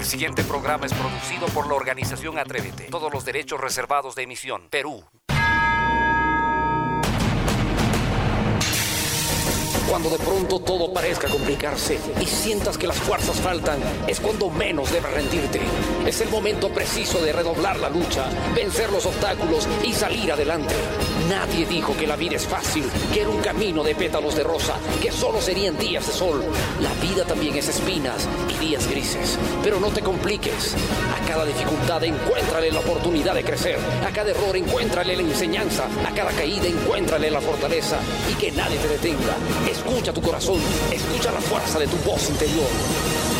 El siguiente programa es producido por la organización Atrévete. Todos los derechos reservados de emisión. Perú. Cuando de pronto todo parezca complicarse y sientas que las fuerzas faltan, es cuando menos debes rendirte. Es el momento preciso de redoblar la lucha, vencer los obstáculos y salir adelante. Nadie dijo que la vida es fácil, que era un camino de pétalos de rosa, que solo serían días de sol. La vida también es espinas y días grises. Pero no te compliques. A cada dificultad encuéntrale la oportunidad de crecer. A cada error encuéntrale la enseñanza. A cada caída encuéntrale la fortaleza. Y que nadie te detenga. Escucha tu corazón, escucha la fuerza de tu voz interior.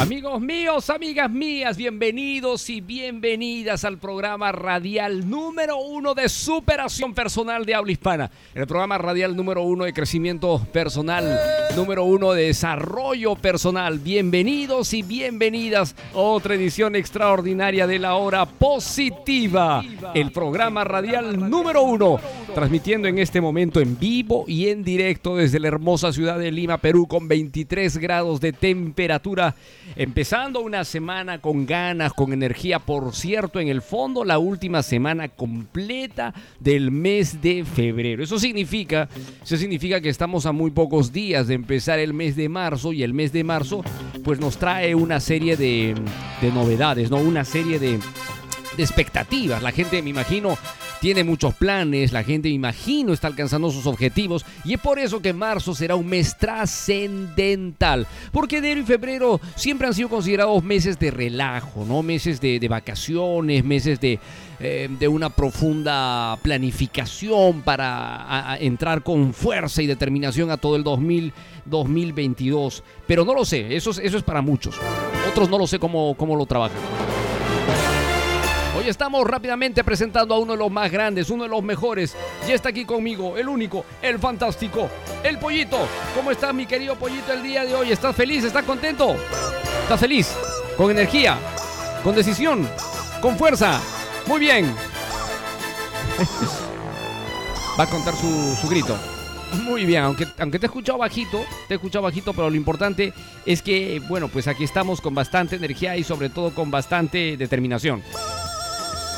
Amigos míos, amigas mías, bienvenidos y bienvenidas al programa radial número uno de superación personal de habla hispana. El programa radial número uno de crecimiento personal, número uno de desarrollo personal. Bienvenidos y bienvenidas a otra edición extraordinaria de la hora positiva. El programa radial número uno, transmitiendo en este momento en vivo y en directo desde la hermosa ciudad de Lima, Perú, con 23 grados de temperatura. Empezando una semana con ganas, con energía. Por cierto, en el fondo, la última semana completa del mes de febrero. Eso significa, eso significa que estamos a muy pocos días de empezar el mes de marzo y el mes de marzo, pues nos trae una serie de, de novedades, ¿no? Una serie de, de expectativas. La gente, me imagino, tiene muchos planes, la gente, me imagino, está alcanzando sus objetivos y es por eso que marzo será un mes trascendental, porque enero y febrero siempre han sido considerados meses de relajo, ¿no? Meses de, vacaciones, meses de, eh, de una profunda planificación para entrar con fuerza y determinación a todo el 2000, 2022. Pero no lo sé, eso es, eso es para muchos. Otros no lo sé cómo, cómo lo trabajan. Hoy estamos rápidamente presentando a uno de los más grandes, uno de los mejores. Ya está aquí conmigo, el único, el fantástico, el pollito. ¿Cómo estás, mi querido pollito, el día de hoy? ¿Estás feliz? ¿Estás contento? ¿Estás feliz? ¿Con energía? ¿Con decisión? ¿Con fuerza? Muy bien. Va a contar su, su grito. Muy bien, aunque, aunque te he escuchado bajito, te he escuchado bajito, pero lo importante es que, bueno, pues aquí estamos con bastante energía y sobre todo con bastante determinación.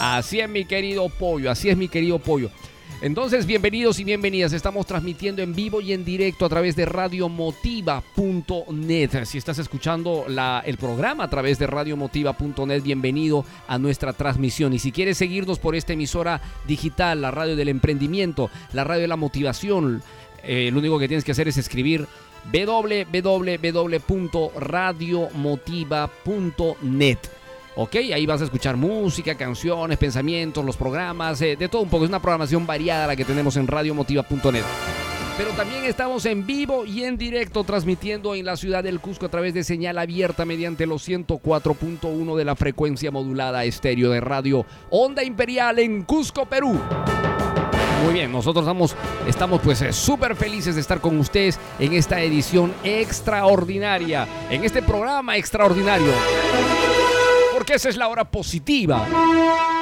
Así es mi querido pollo, así es mi querido pollo. Entonces, bienvenidos y bienvenidas. Estamos transmitiendo en vivo y en directo a través de radiomotiva.net. Si estás escuchando el programa a través de radiomotiva.net, bienvenido a nuestra transmisión. Y si quieres seguirnos por esta emisora digital, la radio del emprendimiento, la radio de la motivación, eh, lo único que tienes que hacer es escribir www.radiomotiva.net. Ok, ahí vas a escuchar música, canciones, pensamientos, los programas, eh, de todo un poco. Es una programación variada la que tenemos en radiomotiva.net. Pero también estamos en vivo y en directo transmitiendo en la ciudad del Cusco a través de señal abierta mediante los 104.1 de la frecuencia modulada estéreo de radio Onda Imperial en Cusco, Perú. Muy bien, nosotros estamos, estamos pues eh, súper felices de estar con ustedes en esta edición extraordinaria, en este programa extraordinario. Esa es la hora positiva.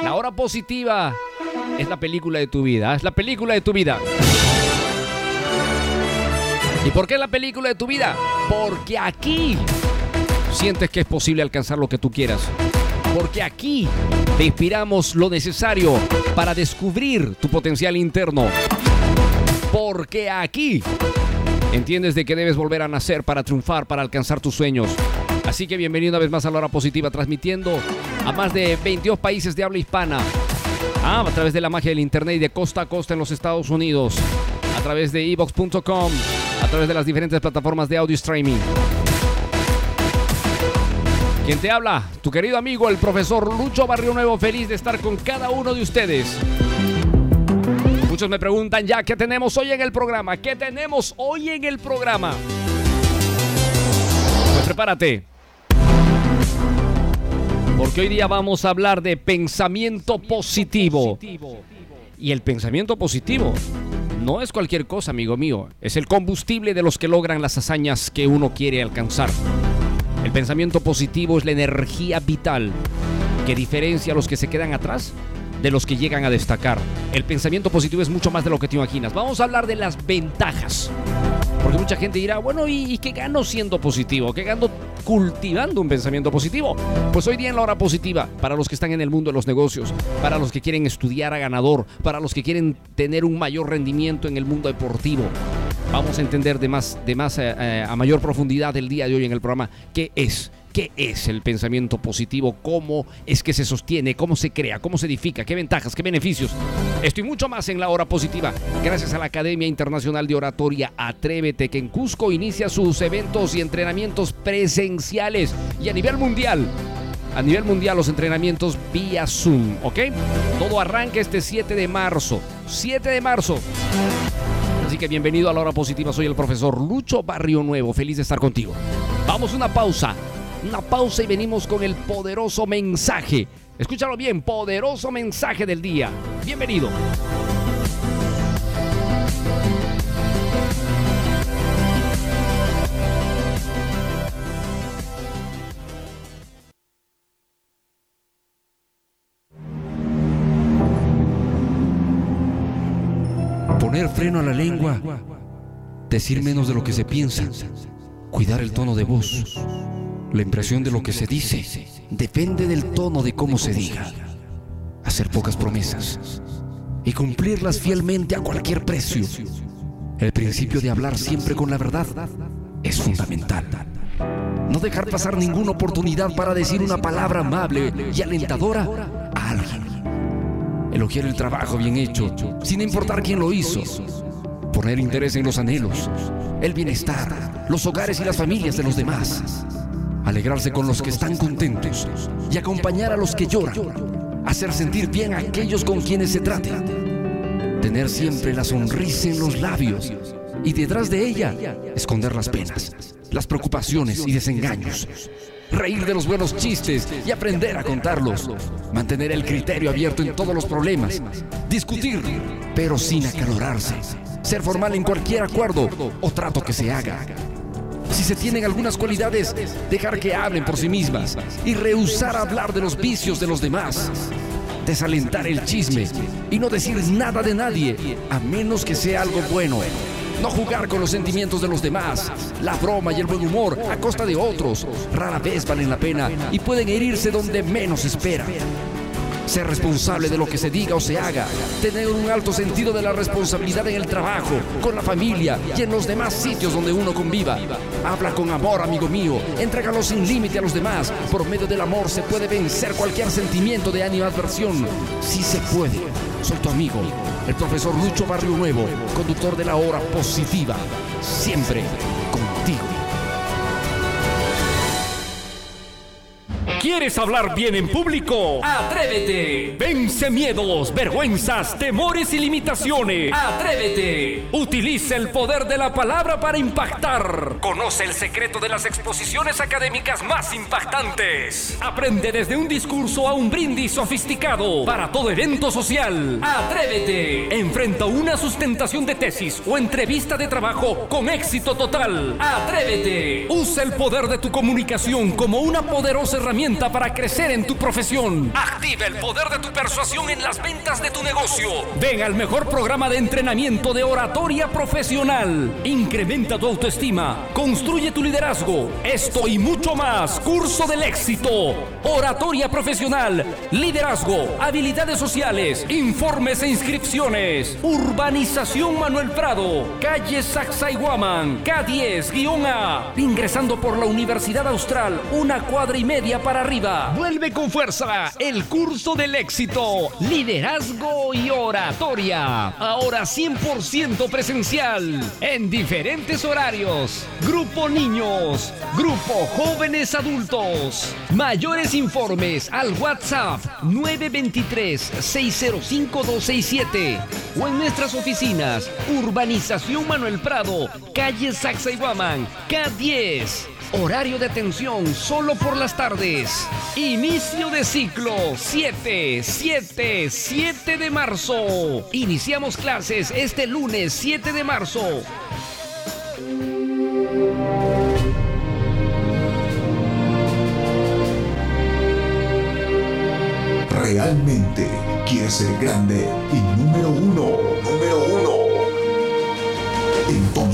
La hora positiva es la película de tu vida, es la película de tu vida. ¿Y por qué es la película de tu vida? Porque aquí sientes que es posible alcanzar lo que tú quieras. Porque aquí te inspiramos lo necesario para descubrir tu potencial interno. Porque aquí entiendes de que debes volver a nacer para triunfar, para alcanzar tus sueños. Así que bienvenido una vez más a la hora positiva, transmitiendo a más de 22 países de habla hispana. Ah, a través de la magia del internet y de costa a costa en los Estados Unidos. A través de evox.com, a través de las diferentes plataformas de audio streaming. Quien te habla, tu querido amigo, el profesor Lucho Barrio Nuevo, feliz de estar con cada uno de ustedes. Muchos me preguntan ya, ¿qué tenemos hoy en el programa? ¿Qué tenemos hoy en el programa? Pues prepárate. Porque hoy día vamos a hablar de pensamiento positivo. Y el pensamiento positivo no es cualquier cosa, amigo mío. Es el combustible de los que logran las hazañas que uno quiere alcanzar. El pensamiento positivo es la energía vital que diferencia a los que se quedan atrás de los que llegan a destacar. El pensamiento positivo es mucho más de lo que te imaginas. Vamos a hablar de las ventajas. Porque mucha gente dirá, bueno, ¿y, qué gano siendo positivo? ¿Qué gano cultivando un pensamiento positivo? Pues hoy día en la hora positiva, para los que están en el mundo de los negocios, para los que quieren estudiar a ganador, para los que quieren tener un mayor rendimiento en el mundo deportivo, vamos a entender de más, de más eh, eh, a mayor profundidad el día de hoy en el programa qué es ¿Qué es el pensamiento positivo? ¿Cómo es que se sostiene? ¿Cómo se crea? ¿Cómo se edifica? ¿Qué ventajas? ¿Qué beneficios? Esto y mucho más en la hora positiva. Gracias a la Academia Internacional de Oratoria Atrévete, que en Cusco inicia sus eventos y entrenamientos presenciales y a nivel mundial. A nivel mundial los entrenamientos vía Zoom, ¿ok? Todo arranca este 7 de marzo. 7 de marzo. Así que bienvenido a la hora positiva. Soy el profesor Lucho Barrio Nuevo. Feliz de estar contigo. Vamos a una pausa una pausa y venimos con el poderoso mensaje. Escúchalo bien, poderoso mensaje del día. Bienvenido. Poner freno a la lengua, decir menos de lo que se piensa, cuidar el tono de voz la impresión de lo que se dice depende del tono de cómo se diga. Hacer pocas promesas y cumplirlas fielmente a cualquier precio. El principio de hablar siempre con la verdad es fundamental. No dejar pasar ninguna oportunidad para decir una palabra amable y alentadora a alguien. Elogiar el trabajo bien hecho, sin importar quién lo hizo. Poner interés en los anhelos, el bienestar, los hogares y las familias de los demás alegrarse con los que están contentos y acompañar a los que lloran, hacer sentir bien a aquellos con quienes se trate, tener siempre la sonrisa en los labios y detrás de ella esconder las penas, las preocupaciones y desengaños, reír de los buenos chistes y aprender a contarlos, mantener el criterio abierto en todos los problemas, discutir pero sin acalorarse, ser formal en cualquier acuerdo o trato que se haga si se tienen algunas cualidades, dejar que hablen por sí mismas y rehusar hablar de los vicios de los demás. Desalentar el chisme y no decir nada de nadie, a menos que sea algo bueno. No jugar con los sentimientos de los demás. La broma y el buen humor a costa de otros rara vez valen la pena y pueden herirse donde menos espera ser responsable de lo que se diga o se haga, tener un alto sentido de la responsabilidad en el trabajo, con la familia y en los demás sitios donde uno conviva. Habla con amor, amigo mío, entrégalo sin límite a los demás. Por medio del amor se puede vencer cualquier sentimiento de animadversión. Sí se puede. Soy tu amigo, el profesor Lucho Barrio Nuevo, conductor de la hora positiva. Siempre contigo. ¿Quieres hablar bien en público? ¡Atrévete! Vence miedos, vergüenzas, temores y limitaciones. ¡Atrévete! Utiliza el poder de la palabra para impactar. Conoce el secreto de las exposiciones académicas más impactantes. Aprende desde un discurso a un brindis sofisticado para todo evento social. ¡Atrévete! Enfrenta una sustentación de tesis o entrevista de trabajo con éxito total. ¡Atrévete! Usa el poder de tu comunicación como una poderosa herramienta para crecer en tu profesión. Activa el poder de tu persuasión en las ventas de tu negocio. Ven al mejor programa de entrenamiento de oratoria profesional. Incrementa tu autoestima. Construye tu liderazgo. Esto y mucho más. Curso del éxito. Oratoria profesional. Liderazgo. Habilidades sociales. Informes e inscripciones. Urbanización Manuel Prado. Calle Sacsayhuaman. K10-A. Ingresando por la Universidad Austral. Una cuadra y media para arriba. Vuelve con fuerza el curso del éxito, liderazgo y oratoria. Ahora 100% presencial, en diferentes horarios. Grupo niños, grupo jóvenes adultos. Mayores informes al WhatsApp 923-605-267 o en nuestras oficinas, Urbanización Manuel Prado, calle Sacsayhuaman, K10. Horario de atención solo por las tardes. Inicio de ciclo 7, 7, 7 de marzo. Iniciamos clases este lunes 7 de marzo. ¿Realmente quieres ser grande y número uno? Número uno.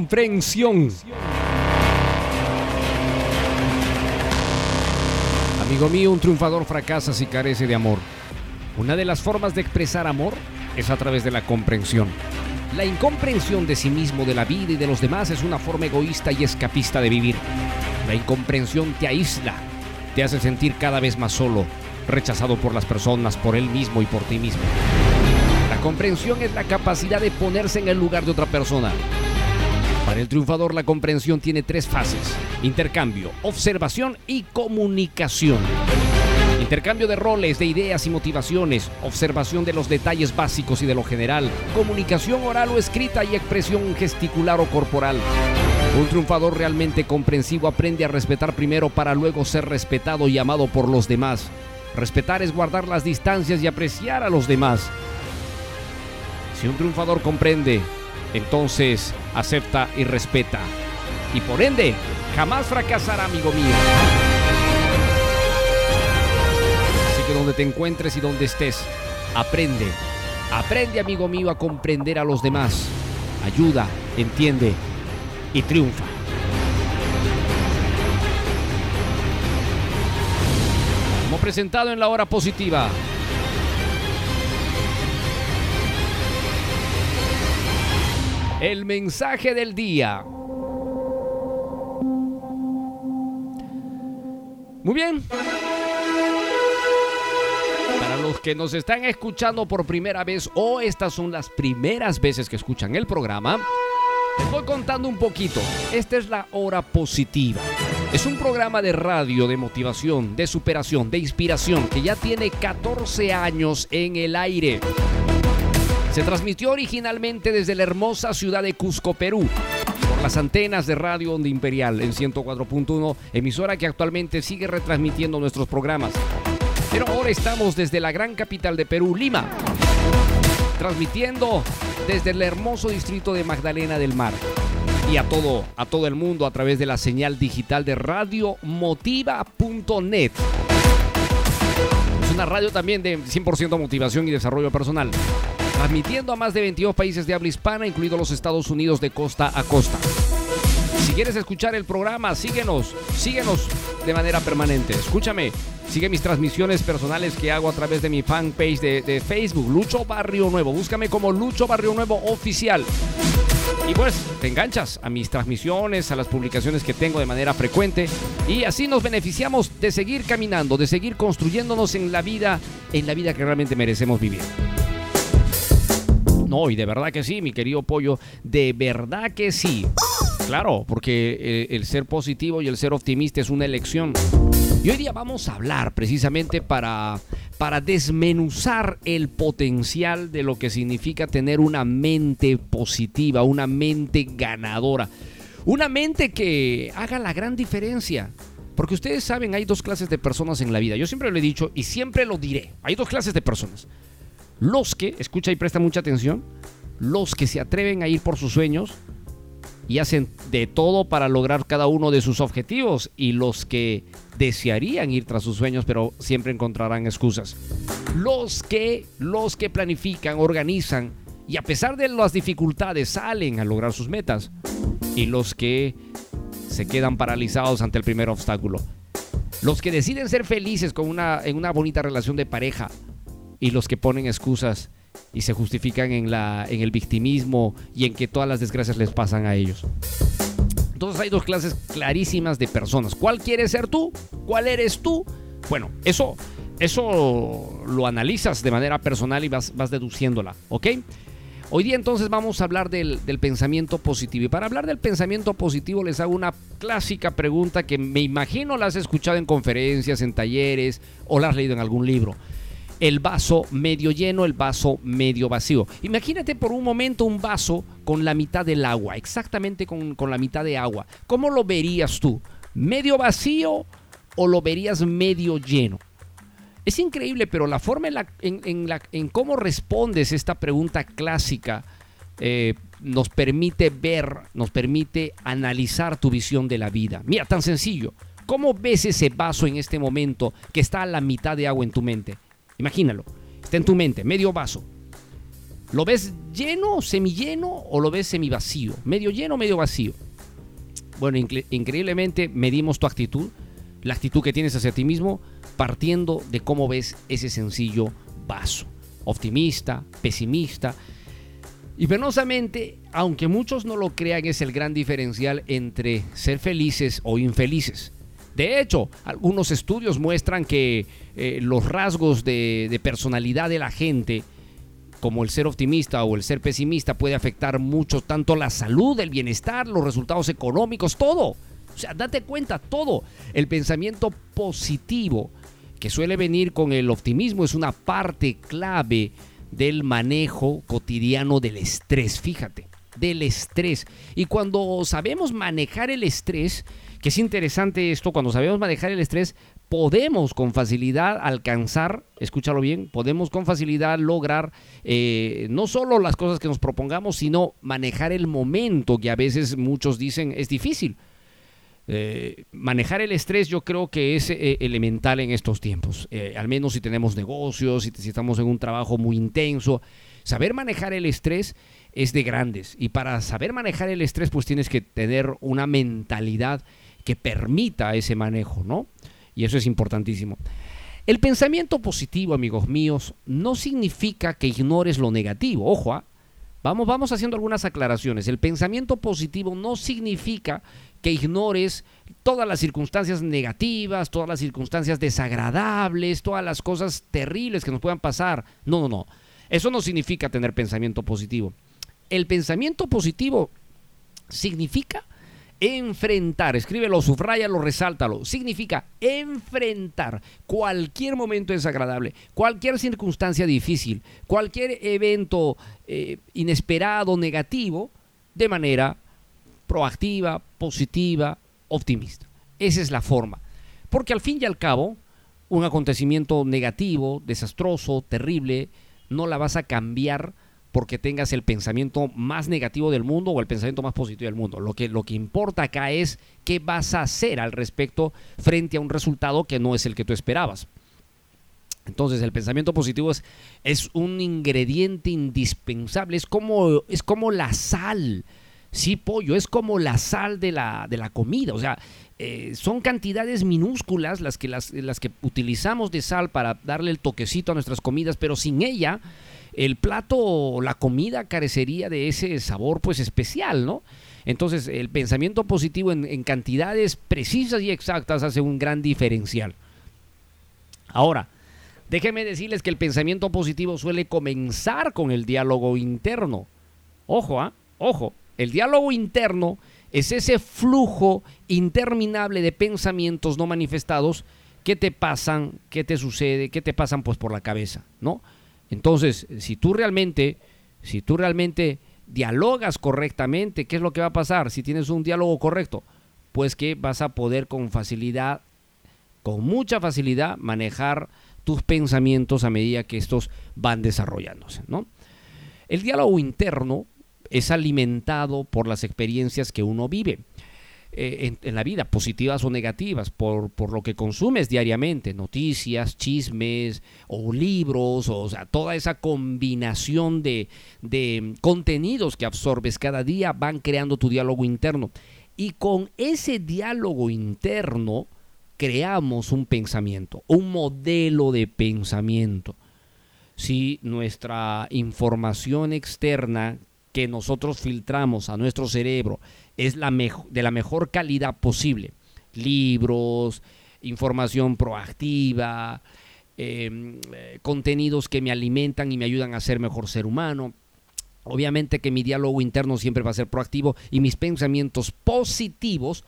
Comprensión. Amigo mío, un triunfador fracasa si carece de amor. Una de las formas de expresar amor es a través de la comprensión. La incomprensión de sí mismo, de la vida y de los demás es una forma egoísta y escapista de vivir. La incomprensión te aísla, te hace sentir cada vez más solo, rechazado por las personas, por él mismo y por ti mismo. La comprensión es la capacidad de ponerse en el lugar de otra persona. Para el triunfador la comprensión tiene tres fases. Intercambio, observación y comunicación. Intercambio de roles, de ideas y motivaciones, observación de los detalles básicos y de lo general, comunicación oral o escrita y expresión gesticular o corporal. Un triunfador realmente comprensivo aprende a respetar primero para luego ser respetado y amado por los demás. Respetar es guardar las distancias y apreciar a los demás. Si un triunfador comprende, entonces acepta y respeta. Y por ende, jamás fracasará, amigo mío. Así que donde te encuentres y donde estés, aprende. Aprende, amigo mío, a comprender a los demás. Ayuda, entiende y triunfa. Como presentado en la hora positiva, El mensaje del día. Muy bien. Para los que nos están escuchando por primera vez o estas son las primeras veces que escuchan el programa, les voy contando un poquito. Esta es la hora positiva. Es un programa de radio de motivación, de superación, de inspiración que ya tiene 14 años en el aire. Se transmitió originalmente desde la hermosa ciudad de Cusco, Perú, por las antenas de Radio Onda Imperial en 104.1, emisora que actualmente sigue retransmitiendo nuestros programas. Pero ahora estamos desde la gran capital de Perú, Lima, transmitiendo desde el hermoso distrito de Magdalena del Mar y a todo, a todo el mundo a través de la señal digital de radiomotiva.net. Es una radio también de 100% motivación y desarrollo personal transmitiendo a más de 22 países de habla hispana, incluidos los Estados Unidos de costa a costa. Si quieres escuchar el programa, síguenos, síguenos de manera permanente. Escúchame, sigue mis transmisiones personales que hago a través de mi fanpage de, de Facebook, Lucho Barrio Nuevo. Búscame como Lucho Barrio Nuevo Oficial. Y pues te enganchas a mis transmisiones, a las publicaciones que tengo de manera frecuente y así nos beneficiamos de seguir caminando, de seguir construyéndonos en la vida, en la vida que realmente merecemos vivir. No, y de verdad que sí, mi querido pollo, de verdad que sí. Claro, porque eh, el, ser positivo y el ser optimista es una elección. Y hoy día vamos a hablar precisamente para, para desmenuzar el potencial de lo que significa tener una mente positiva, una mente ganadora. Una mente que haga la gran diferencia. Porque ustedes saben, hay dos clases de personas en la vida. Yo siempre lo he dicho y siempre lo diré. Hay dos clases de personas los que, escucha y presta mucha atención, los que se atreven a ir por sus sueños y hacen de todo para lograr cada uno de sus objetivos y los que desearían ir tras sus sueños pero siempre encontrarán excusas. Los que los que planifican, organizan y a pesar de las dificultades salen a lograr sus metas y los que se quedan paralizados ante el primer obstáculo. Los que deciden ser felices con una, en una bonita relación de pareja y los que ponen excusas y se justifican en, la, en el victimismo y en que todas las desgracias les pasan a ellos. Entonces hay dos clases clarísimas de personas. ¿Cuál quieres ser tú? ¿Cuál eres tú? Bueno, eso, eso lo analizas de manera personal y vas, vas deduciéndola, ¿ok? Hoy día entonces vamos a hablar del, del, pensamiento positivo. Y para hablar del pensamiento positivo les hago una clásica pregunta que me imagino la has escuchado en conferencias, en talleres o la has leído en algún libro el vaso medio lleno, el vaso medio vacío. Imagínate por un momento un vaso con la mitad del agua, exactamente con, la mitad de agua. ¿Cómo lo verías tú? ¿Medio vacío o lo verías medio lleno? Es increíble, pero la forma en, la, en, cómo respondes esta pregunta clásica eh, nos permite ver, nos permite analizar tu visión de la vida. Mira, tan sencillo. ¿Cómo ves ese vaso en este momento que está a la mitad de agua en tu mente? Imagínalo. Está en tu mente, medio vaso. ¿Lo ves lleno, semilleno o lo ves semivacío? Medio lleno, medio vacío. Bueno, increíblemente medimos tu actitud, la actitud que tienes hacia ti mismo, partiendo de cómo ves ese sencillo vaso. Optimista, pesimista. Y penosamente, aunque muchos no lo crean, es el gran diferencial entre ser felices o infelices. De hecho, algunos estudios muestran que eh, los rasgos de, personalidad de la gente, como el ser optimista o el ser pesimista, puede afectar mucho tanto la salud, el bienestar, los resultados económicos, todo. O sea, date cuenta, todo. El pensamiento positivo que suele venir con el optimismo es una parte clave del manejo cotidiano del estrés, fíjate, del estrés. Y cuando sabemos manejar el estrés, que es interesante esto, cuando sabemos manejar el estrés, podemos con facilidad alcanzar, escúchalo bien, podemos con facilidad lograr eh, no solo las cosas que nos propongamos, sino manejar el momento, que a veces muchos dicen es difícil. Eh, manejar el estrés yo creo que es eh, elemental en estos tiempos, al menos si tenemos negocios, si, si estamos en un trabajo muy intenso. Saber manejar el estrés es de grandes y para saber manejar el estrés pues tienes que tener una mentalidad que permita ese manejo, ¿no? Y eso es importantísimo. El pensamiento positivo, amigos míos, no significa que ignores lo negativo. Ojo, ¿ah? vamos, vamos haciendo algunas aclaraciones. El pensamiento positivo no significa que ignores todas las circunstancias negativas, todas las circunstancias desagradables, todas las cosas terribles que nos puedan pasar. No, no, no. Eso no significa tener pensamiento positivo. El pensamiento positivo significa Enfrentar, escríbelo, subrayalo, resáltalo. Significa enfrentar cualquier momento desagradable, cualquier circunstancia difícil, cualquier evento eh, inesperado, negativo, de manera proactiva, positiva, optimista. Esa es la forma. Porque al fin y al cabo, un acontecimiento negativo, desastroso, terrible, no la vas a cambiar porque tengas el pensamiento más negativo del mundo o el pensamiento más positivo del mundo. Lo que, lo que importa acá es qué vas a hacer al respecto frente a un resultado que no es el que tú esperabas. Entonces el pensamiento positivo es, es un ingrediente indispensable, es como, es como la sal. Sí, pollo, es como la sal de la, de la comida. O sea, eh, son cantidades minúsculas las que, las, las que utilizamos de sal para darle el toquecito a nuestras comidas, pero sin ella el plato, la comida carecería de ese sabor pues especial, ¿no? Entonces el pensamiento positivo en, cantidades precisas y exactas hace un gran diferencial. Ahora, déjenme decirles que el pensamiento positivo suele comenzar con el diálogo interno. Ojo, ¿ah? Ojo, el diálogo interno es ese flujo interminable de pensamientos no manifestados que te pasan, que te sucede, que te pasan pues por la cabeza, ¿no? Entonces, si tú realmente, si tú realmente dialogas correctamente, ¿qué es lo que va a pasar? Si tienes un diálogo correcto, pues que vas a poder con facilidad, con mucha facilidad, manejar tus pensamientos a medida que estos van desarrollándose, ¿no? El diálogo interno es alimentado por las experiencias que uno vive. Eh, en, la vida, positivas o negativas, por, por lo que consumes diariamente, noticias, chismes o libros, o, sea, toda esa combinación de, de contenidos que absorbes cada día van creando tu diálogo interno. Y con ese diálogo interno creamos un pensamiento, un modelo de pensamiento. Si nuestra información externa que nosotros filtramos a nuestro cerebro es la de la mejor calidad posible. Libros, información proactiva, em, eh, contenidos que me alimentan y me ayudan a ser mejor ser humano. Obviamente que mi diálogo interno siempre va a ser proactivo y mis pensamientos positivos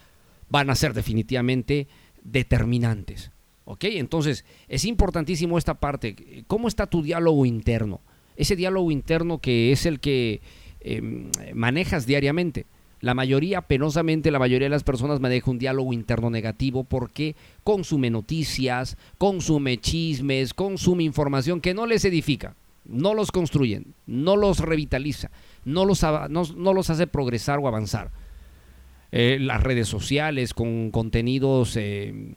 van a ser definitivamente determinantes. ¿Ok? Entonces, es importantísimo esta parte. ¿Cómo está tu diálogo interno? Ese diálogo interno que es el que em, manejas diariamente. La mayoría, penosamente, la mayoría de las personas maneja un diálogo interno negativo porque consume noticias, consume chismes, consume información que no les edifica, no los construyen, no los revitaliza, no los, no, los hace progresar o avanzar. Eh, las redes sociales con contenidos eh,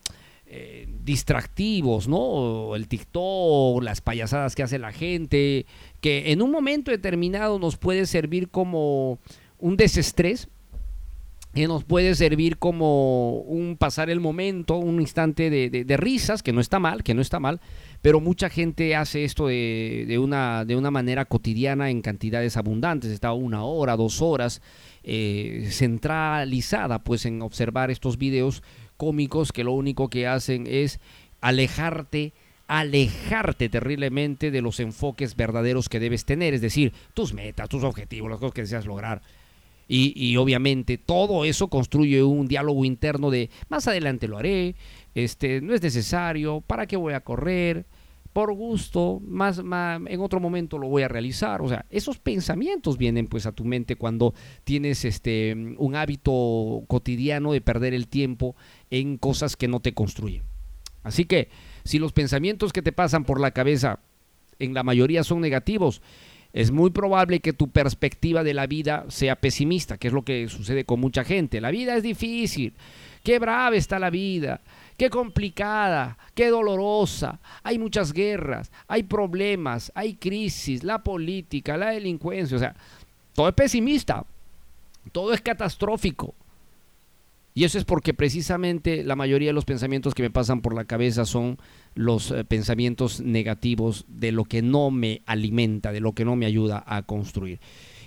eh, distractivos, ¿no? El TikTok, las payasadas que hace la gente, que en un momento determinado nos puede servir como un desestrés, que nos puede servir como un pasar el momento, un instante de, risas, que no está mal, que no está mal, pero mucha gente hace esto de, una, de una manera cotidiana en cantidades abundantes, está una hora, dos horas, eh, centralizada pues en observar estos videos cómicos que lo único que hacen es alejarte alejarte terriblemente de los enfoques verdaderos que debes tener, es decir, tus metas, tus objetivos, las cosas que deseas lograr. Y, obviamente todo eso construye un diálogo interno de más adelante lo haré, este, no es necesario, ¿para qué voy a correr? Por gusto, más, más, en otro momento lo voy a realizar. O sea, esos pensamientos vienen pues a tu mente cuando tienes este un hábito cotidiano de perder el tiempo en cosas que no te construyen. Así que si los pensamientos que te pasan por la cabeza en la mayoría son negativos, es muy probable que tu perspectiva de la vida sea pesimista, que es lo que sucede con mucha gente. La vida es difícil, qué brava está la vida, qué complicada, qué dolorosa. Hay muchas guerras, hay problemas, hay crisis, la política, la delincuencia, o sea, todo es pesimista, todo es catastrófico. Y eso es porque precisamente la mayoría de los pensamientos que me pasan por la cabeza son los eh, pensamientos negativos de lo que no me alimenta, de lo que no me ayuda a construir.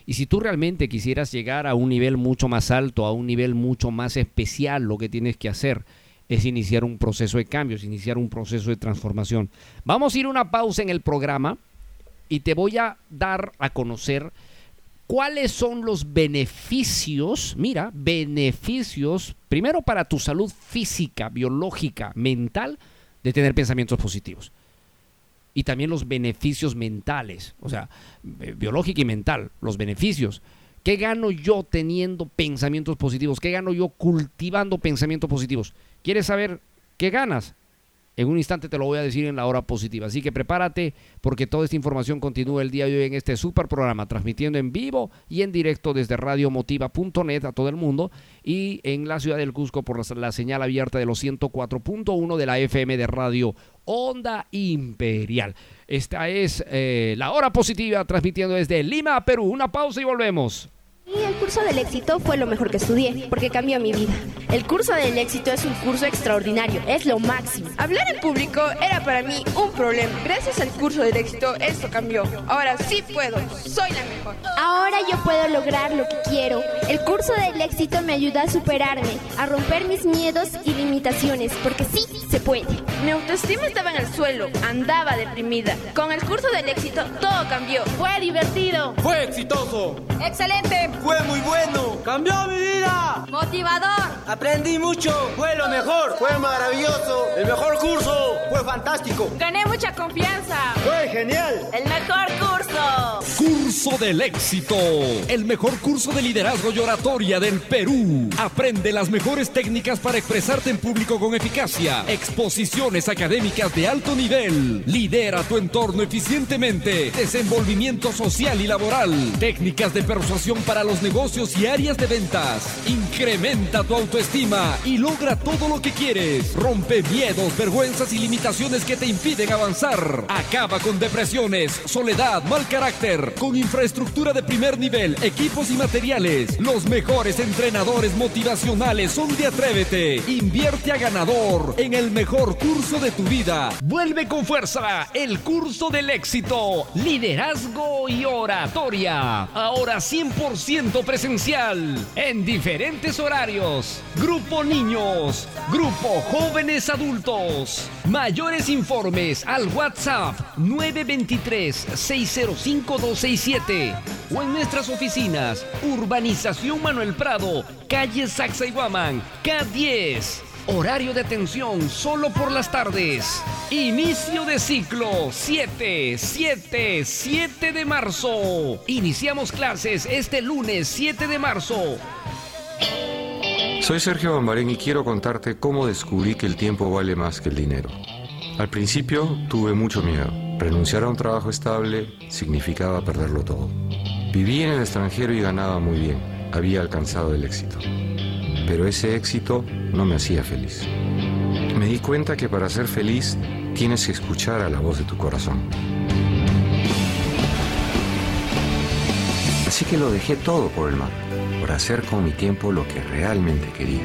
Y si tú realmente quisieras llegar a un nivel mucho más alto, a un nivel mucho más especial, lo que tienes que hacer es iniciar un proceso de cambios, iniciar un proceso de transformación. Vamos a ir a una pausa en el programa y te voy a dar a conocer cuáles son los beneficios, mira, beneficios, primero para tu salud física, biológica, mental, de tener pensamientos positivos. Y también los beneficios mentales, o sea, eh, biológica y mental, los beneficios. ¿Qué gano yo teniendo pensamientos positivos? ¿Qué gano yo cultivando pensamientos positivos? ¿Quieres saber qué ganas? En un instante te lo voy a decir en la hora positiva. Así que prepárate porque toda esta información continúa el día de hoy en este super programa, transmitiendo en vivo y en directo desde radiomotiva.net a todo el mundo y en la ciudad del Cusco por la, señal abierta de los 104.1 de la FM de Radio Onda Imperial. Esta es eh, la hora positiva transmitiendo desde Lima, Perú. Una pausa y volvemos. Y el curso del éxito fue lo mejor que estudié, porque cambió mi vida. El curso del éxito es un curso extraordinario, es lo máximo. Hablar en público era para mí un problema. Gracias al curso del éxito, esto cambió. Ahora sí puedo, soy la mejor. Ahora yo puedo lograr lo que quiero. El curso del éxito me ayuda a superarme, a romper mis miedos y limitaciones, porque sí se puede. Mi autoestima estaba en el suelo, andaba deprimida. Con el curso del éxito, todo cambió. Fue divertido. Fue exitoso. Excelente. Fue muy bueno. Cambió mi vida. Motivador. Aprendí mucho. Fue lo mejor. Fue maravilloso. El mejor curso. Fue fantástico. Gané mucha confianza. Fue genial. El mejor curso. Curso del Éxito, el mejor curso de liderazgo y oratoria del Perú. Aprende las mejores técnicas para expresarte en público con eficacia, exposiciones académicas de alto nivel, lidera tu entorno eficientemente, desenvolvimiento social y laboral, técnicas de persuasión para los negocios y áreas de ventas. Incrementa tu autoestima y logra todo lo que quieres. Rompe miedos, vergüenzas y limitaciones que te impiden avanzar. Acaba con depresiones, soledad, mal carácter, con infraestructura de primer nivel, equipos y materiales. Los mejores entrenadores motivacionales son de Atrévete. Invierte a ganador en el mejor curso de tu vida. Vuelve con fuerza el curso del éxito, liderazgo y oratoria. Ahora 100% presencial, en diferentes horarios. Grupo niños, grupo jóvenes adultos. Mayores informes al WhatsApp 923-605-267 o en nuestras oficinas Urbanización Manuel Prado, calle Sacsayhuaman, K10. Horario de atención solo por las tardes. Inicio de ciclo 7, 7, 7 de marzo. Iniciamos clases este lunes 7 de marzo. Soy Sergio Bambarén y quiero contarte cómo descubrí que el tiempo vale más que el dinero. Al principio tuve mucho miedo. Renunciar a un trabajo estable significaba perderlo todo. Viví en el extranjero y ganaba muy bien. Había alcanzado el éxito. Pero ese éxito no me hacía feliz. Me di cuenta que para ser feliz tienes que escuchar a la voz de tu corazón. Así que lo dejé todo por el mar, por hacer con mi tiempo lo que realmente quería.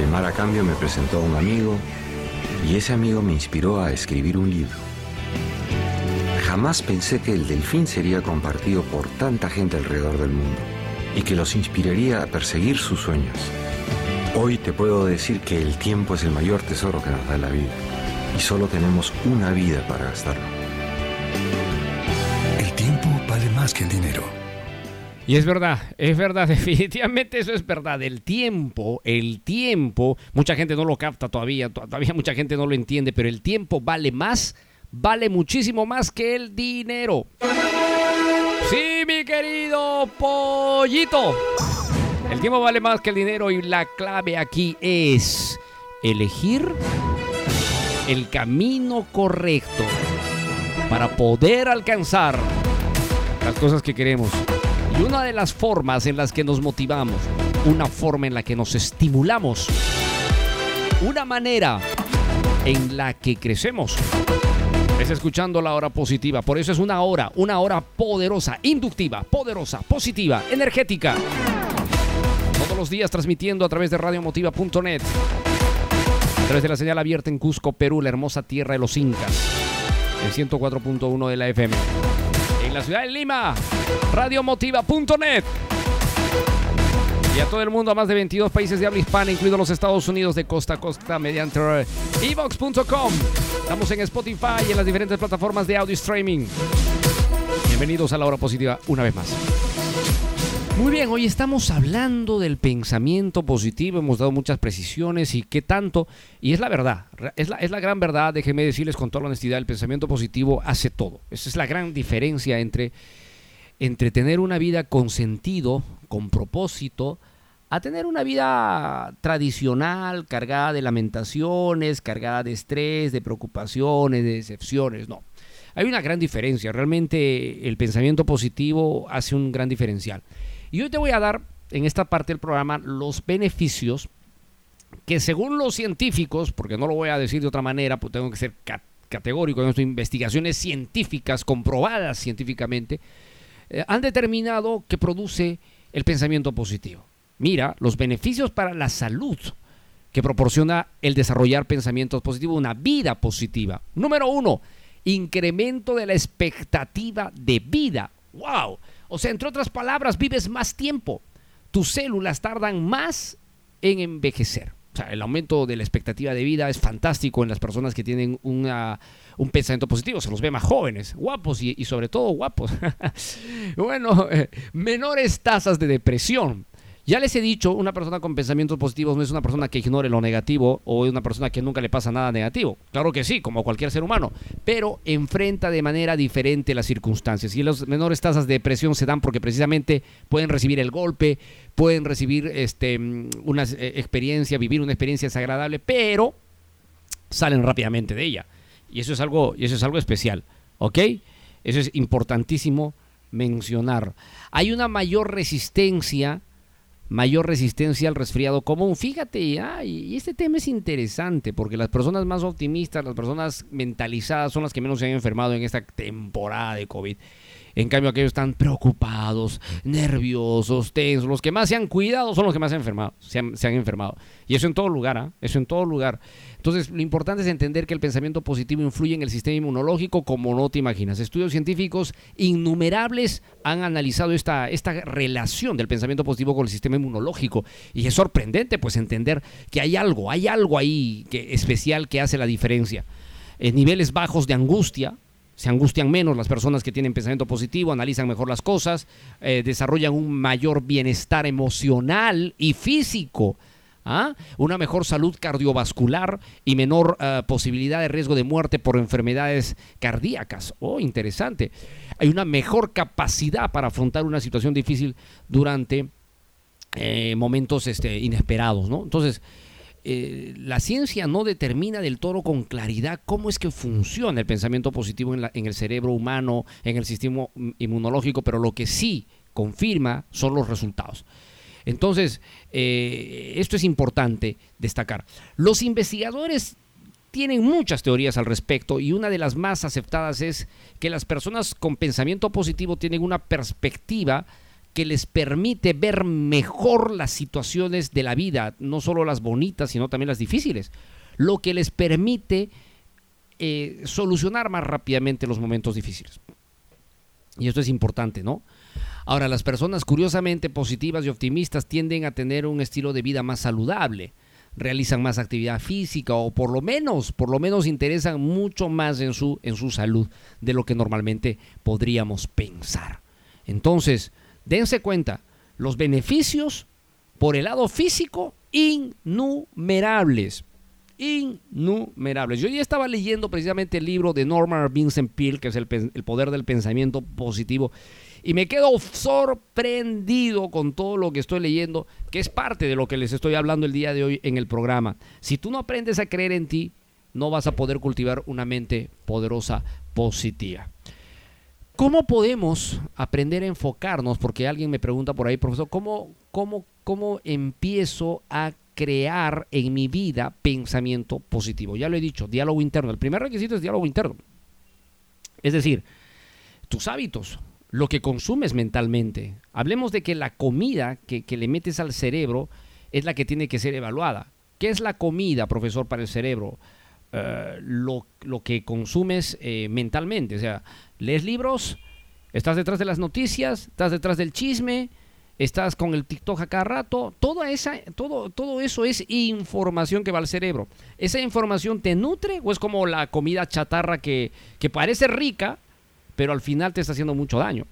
El mar a cambio me presentó a un amigo y ese amigo me inspiró a escribir un libro. Jamás pensé que el delfín sería compartido por tanta gente alrededor del mundo y que los inspiraría a perseguir sus sueños. Hoy te puedo decir que el tiempo es el mayor tesoro que nos da la vida y solo tenemos una vida para gastarlo. El tiempo vale más que el dinero. Y es verdad, es verdad, definitivamente eso es verdad. El tiempo, el tiempo, mucha gente no lo capta todavía, todavía mucha gente no lo entiende, pero el tiempo vale más, vale muchísimo más que el dinero. Sí, querido pollito. El tiempo vale más que el dinero y la clave aquí es elegir el camino correcto para poder alcanzar las cosas que queremos. Y una de las formas en las que nos motivamos, una forma en la que nos estimulamos, una manera en la que crecemos, es escuchando la hora positiva. Por eso es una hora, una hora poderosa, inductiva, poderosa, positiva, energética. Todos los días transmitiendo a través de radiomotiva.net, a través de la señal abierta en Cusco, Perú, la hermosa tierra de los Incas, en 104.1 de la FM en la ciudad de Lima, radiomotiva.net. Y a todo el mundo, a más de 22 países de habla hispana, incluidos los Estados Unidos de costa a costa, mediante evox.com. Estamos en Spotify y en las diferentes plataformas de audio streaming. Bienvenidos a la hora positiva una vez más. Muy bien, hoy estamos hablando del pensamiento positivo, hemos dado muchas precisiones y qué tanto, y es la verdad, es la, es la gran verdad, déjenme decirles con toda la honestidad, el pensamiento positivo hace todo. Esa es la gran diferencia entre, entre tener una vida con sentido, con propósito, a tener una vida tradicional, cargada de lamentaciones, cargada de estrés, de preocupaciones, de decepciones, no. Hay una gran diferencia, realmente el pensamiento positivo hace un gran diferencial. Y hoy te voy a dar en esta parte del programa los beneficios que según los científicos, porque no lo voy a decir de otra manera, pues tengo que ser categórico en esto, investigaciones científicas comprobadas científicamente, eh, han determinado que produce el pensamiento positivo. Mira, los beneficios para la salud que proporciona el desarrollar pensamientos positivos, una vida positiva. Número uno, incremento de la expectativa de vida. ¡Wow! O sea, entre otras palabras, vives más tiempo. Tus células tardan más en envejecer. O sea, el aumento de la expectativa de vida es fantástico en las personas que tienen una, un pensamiento positivo. Se los ve más jóvenes, guapos y, sobre todo guapos. bueno, eh, menores tasas de depresión. Ya les he dicho, una persona con pensamientos positivos no es una persona que ignore lo negativo o es una persona que nunca le pasa nada negativo. Claro que sí, como cualquier ser humano, pero enfrenta de manera diferente las circunstancias. Y las menores tasas de depresión se dan porque precisamente pueden recibir el golpe, pueden recibir este, mm, una eh, experiencia, vivir una experiencia desagradable, pero salen rápidamente de ella. Y eso es algo, y eso es algo especial, ¿ok? Eso es importantísimo mencionar. Hay una mayor resistencia mayor resistencia al resfriado común. Fíjate, y este tema es interesante porque las personas más optimistas, las personas mentalizadas son las que menos se han enfermado en esta temporada de COVID. En cambio, aquellos están preocupados, nerviosos, tensos. Los que más se han cuidado son los que más se han enfermado. Se han, enfermado. Y eso en todo lugar, ¿ah? Eso en todo lugar. Entonces, lo importante es entender que el pensamiento positivo influye en el sistema inmunológico como no te imaginas. Estudios científicos innumerables han analizado esta, esta relación del pensamiento positivo con el sistema inmunológico. Y es sorprendente, pues, entender que hay algo, hay algo ahí que, especial que hace la diferencia. En niveles bajos de angustia, se angustian menos las personas que tienen pensamiento positivo, analizan mejor las cosas, eh, desarrollan un mayor bienestar emocional y físico. ¿ah? Una mejor salud cardiovascular y menor eh, posibilidad de riesgo de muerte por enfermedades cardíacas. Oh, interesante. Hay una mejor capacidad para afrontar una situación difícil durante eh, momentos este, inesperados. ¿no? Entonces, eh, la ciencia no determina del todo con claridad cómo es que funciona el pensamiento positivo en, el cerebro humano, en el sistema inmunológico, pero lo que sí confirma son los resultados. Entonces, eh, esto es importante destacar. Los investigadores tienen muchas teorías al respecto y una de las más aceptadas es que las personas con pensamiento positivo tienen una perspectiva que les permite ver mejor las situaciones de la vida, no solo las bonitas, sino también las difíciles, lo que les permite eh, solucionar más rápidamente los momentos difíciles. Y esto es importante, ¿no? Ahora, las personas curiosamente positivas y optimistas tienden a tener un estilo de vida más saludable, realizan más actividad física o por lo menos, por lo menos interesan mucho más en su, en su salud de lo que normalmente podríamos pensar. Entonces, dense cuenta, los beneficios por el lado físico innumerables. Innumerables. Yo ya estaba leyendo precisamente el libro de Norman Vincent Peale, que es el, el poder del pensamiento positivo, y me quedo sorprendido con todo lo que estoy leyendo, que es parte de lo que les estoy hablando el día de hoy en el programa. Si tú no aprendes a creer en ti, no vas a poder cultivar una mente poderosa positiva. ¿Cómo podemos aprender a enfocarnos? Porque alguien me pregunta por ahí, profesor, ¿cómo, cómo, cómo empiezo a crear en mi vida pensamiento positivo? Ya lo he dicho, diálogo interno. El primer requisito es diálogo interno. Es decir, tus hábitos, lo que consumes mentalmente. Hablemos de que la comida que, le metes al cerebro es la que tiene que ser evaluada. ¿Qué es la comida, profesor, para el cerebro? Eh, lo, que consumes eh, mentalmente. O sea, lees libros, estás detrás de las noticias, estás detrás del chisme, estás con el TikTok a cada rato. Toda esa, todo, todo eso es información que va al cerebro. ¿Esa información te nutre o es como la comida chatarra que, que parece rica, pero al final te está haciendo mucho daño?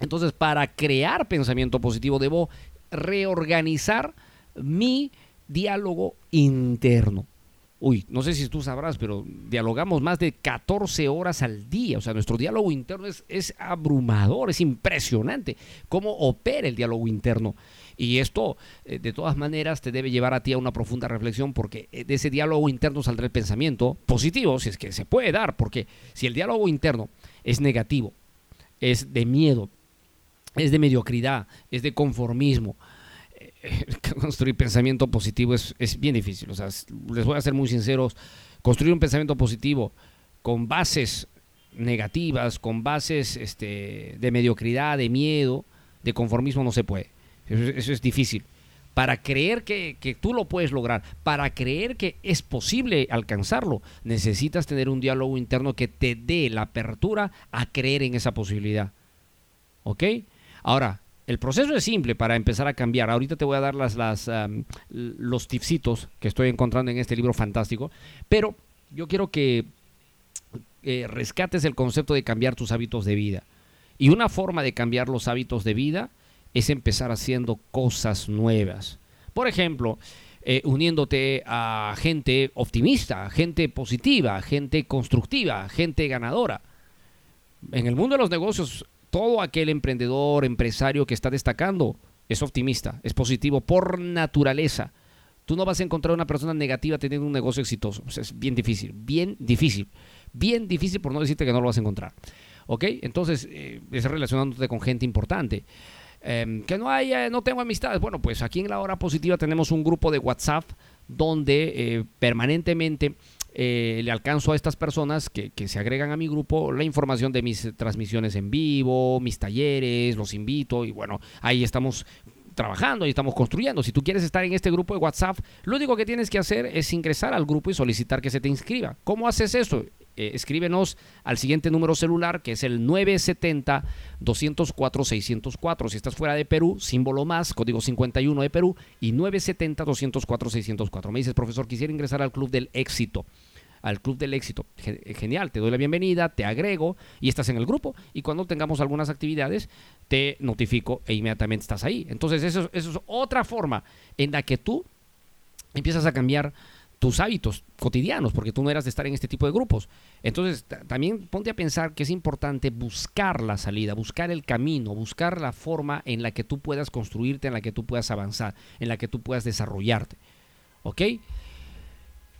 Entonces, para crear pensamiento positivo, debo reorganizar mi diálogo interno. Uy, no sé si tú sabrás, pero dialogamos más de 14 horas al día. O sea, nuestro diálogo interno es, abrumador, es impresionante cómo opera el diálogo interno. Y esto, eh, de todas maneras, te debe llevar a ti a una profunda reflexión porque eh, de ese diálogo interno saldrá el pensamiento positivo, si es que se puede dar, porque si el diálogo interno es negativo, es de miedo, es de mediocridad, es de conformismo, construir pensamiento positivo es, bien difícil. O sea, les voy a ser muy sinceros, construir un pensamiento positivo con bases negativas, con bases este, de mediocridad, de miedo, de conformismo, no se puede. Eso, es difícil. Para creer que, que, tú lo puedes lograr, para creer que es posible alcanzarlo, necesitas tener un diálogo interno que te dé la apertura a creer en esa posibilidad. ¿Ok? Ahora, el proceso es simple para empezar a cambiar. Ahorita te voy a dar las, los tipsitos que estoy encontrando en este libro fantástico, pero yo quiero que eh, rescates el concepto de cambiar tus hábitos de vida. Y una forma de cambiar los hábitos de vida es empezar haciendo cosas nuevas. Por ejemplo, eh, uniéndote a gente optimista, gente positiva, gente constructiva, gente ganadora. En el mundo de los negocios, todo aquel emprendedor, empresario que está destacando es optimista, es positivo por naturaleza. Tú no vas a encontrar una persona negativa teniendo un negocio exitoso. es bien difícil, bien difícil. Bien difícil por no decirte que no lo vas a encontrar. ¿Ok? Entonces, eh, es relacionándote con gente importante. Em, que no hay, no tengo amistades. Bueno, pues aquí en la hora positiva tenemos un grupo de WhatsApp donde eh, permanentemente eh, le alcanzo a estas personas que, que, se agregan a mi grupo la información de mis transmisiones en vivo, mis talleres, los invito y bueno, ahí estamos trabajando y estamos construyendo. Si tú quieres estar en este grupo de WhatsApp, lo único que tienes que hacer es ingresar al grupo y solicitar que se te inscriba. ¿Cómo haces eso? Eh, escríbenos al siguiente número celular que es el 970-204-604. Si estás fuera de Perú, símbolo más, código 51 de Perú y 970-204-604. Me dices, profesor, quisiera ingresar al Club del Éxito al Club del Éxito. Genial, te doy la bienvenida, te agrego y estás en el grupo. Y cuando tengamos algunas actividades, te notifico e inmediatamente estás ahí. Entonces, eso es otra forma en la que tú empiezas a cambiar tus hábitos cotidianos, porque tú no eras de estar en este tipo de grupos. Entonces, también ponte a pensar que es importante buscar la salida, buscar el camino, buscar la forma en la que tú puedas construirte, en la que tú puedas avanzar, en la que tú puedas desarrollarte. ¿Ok?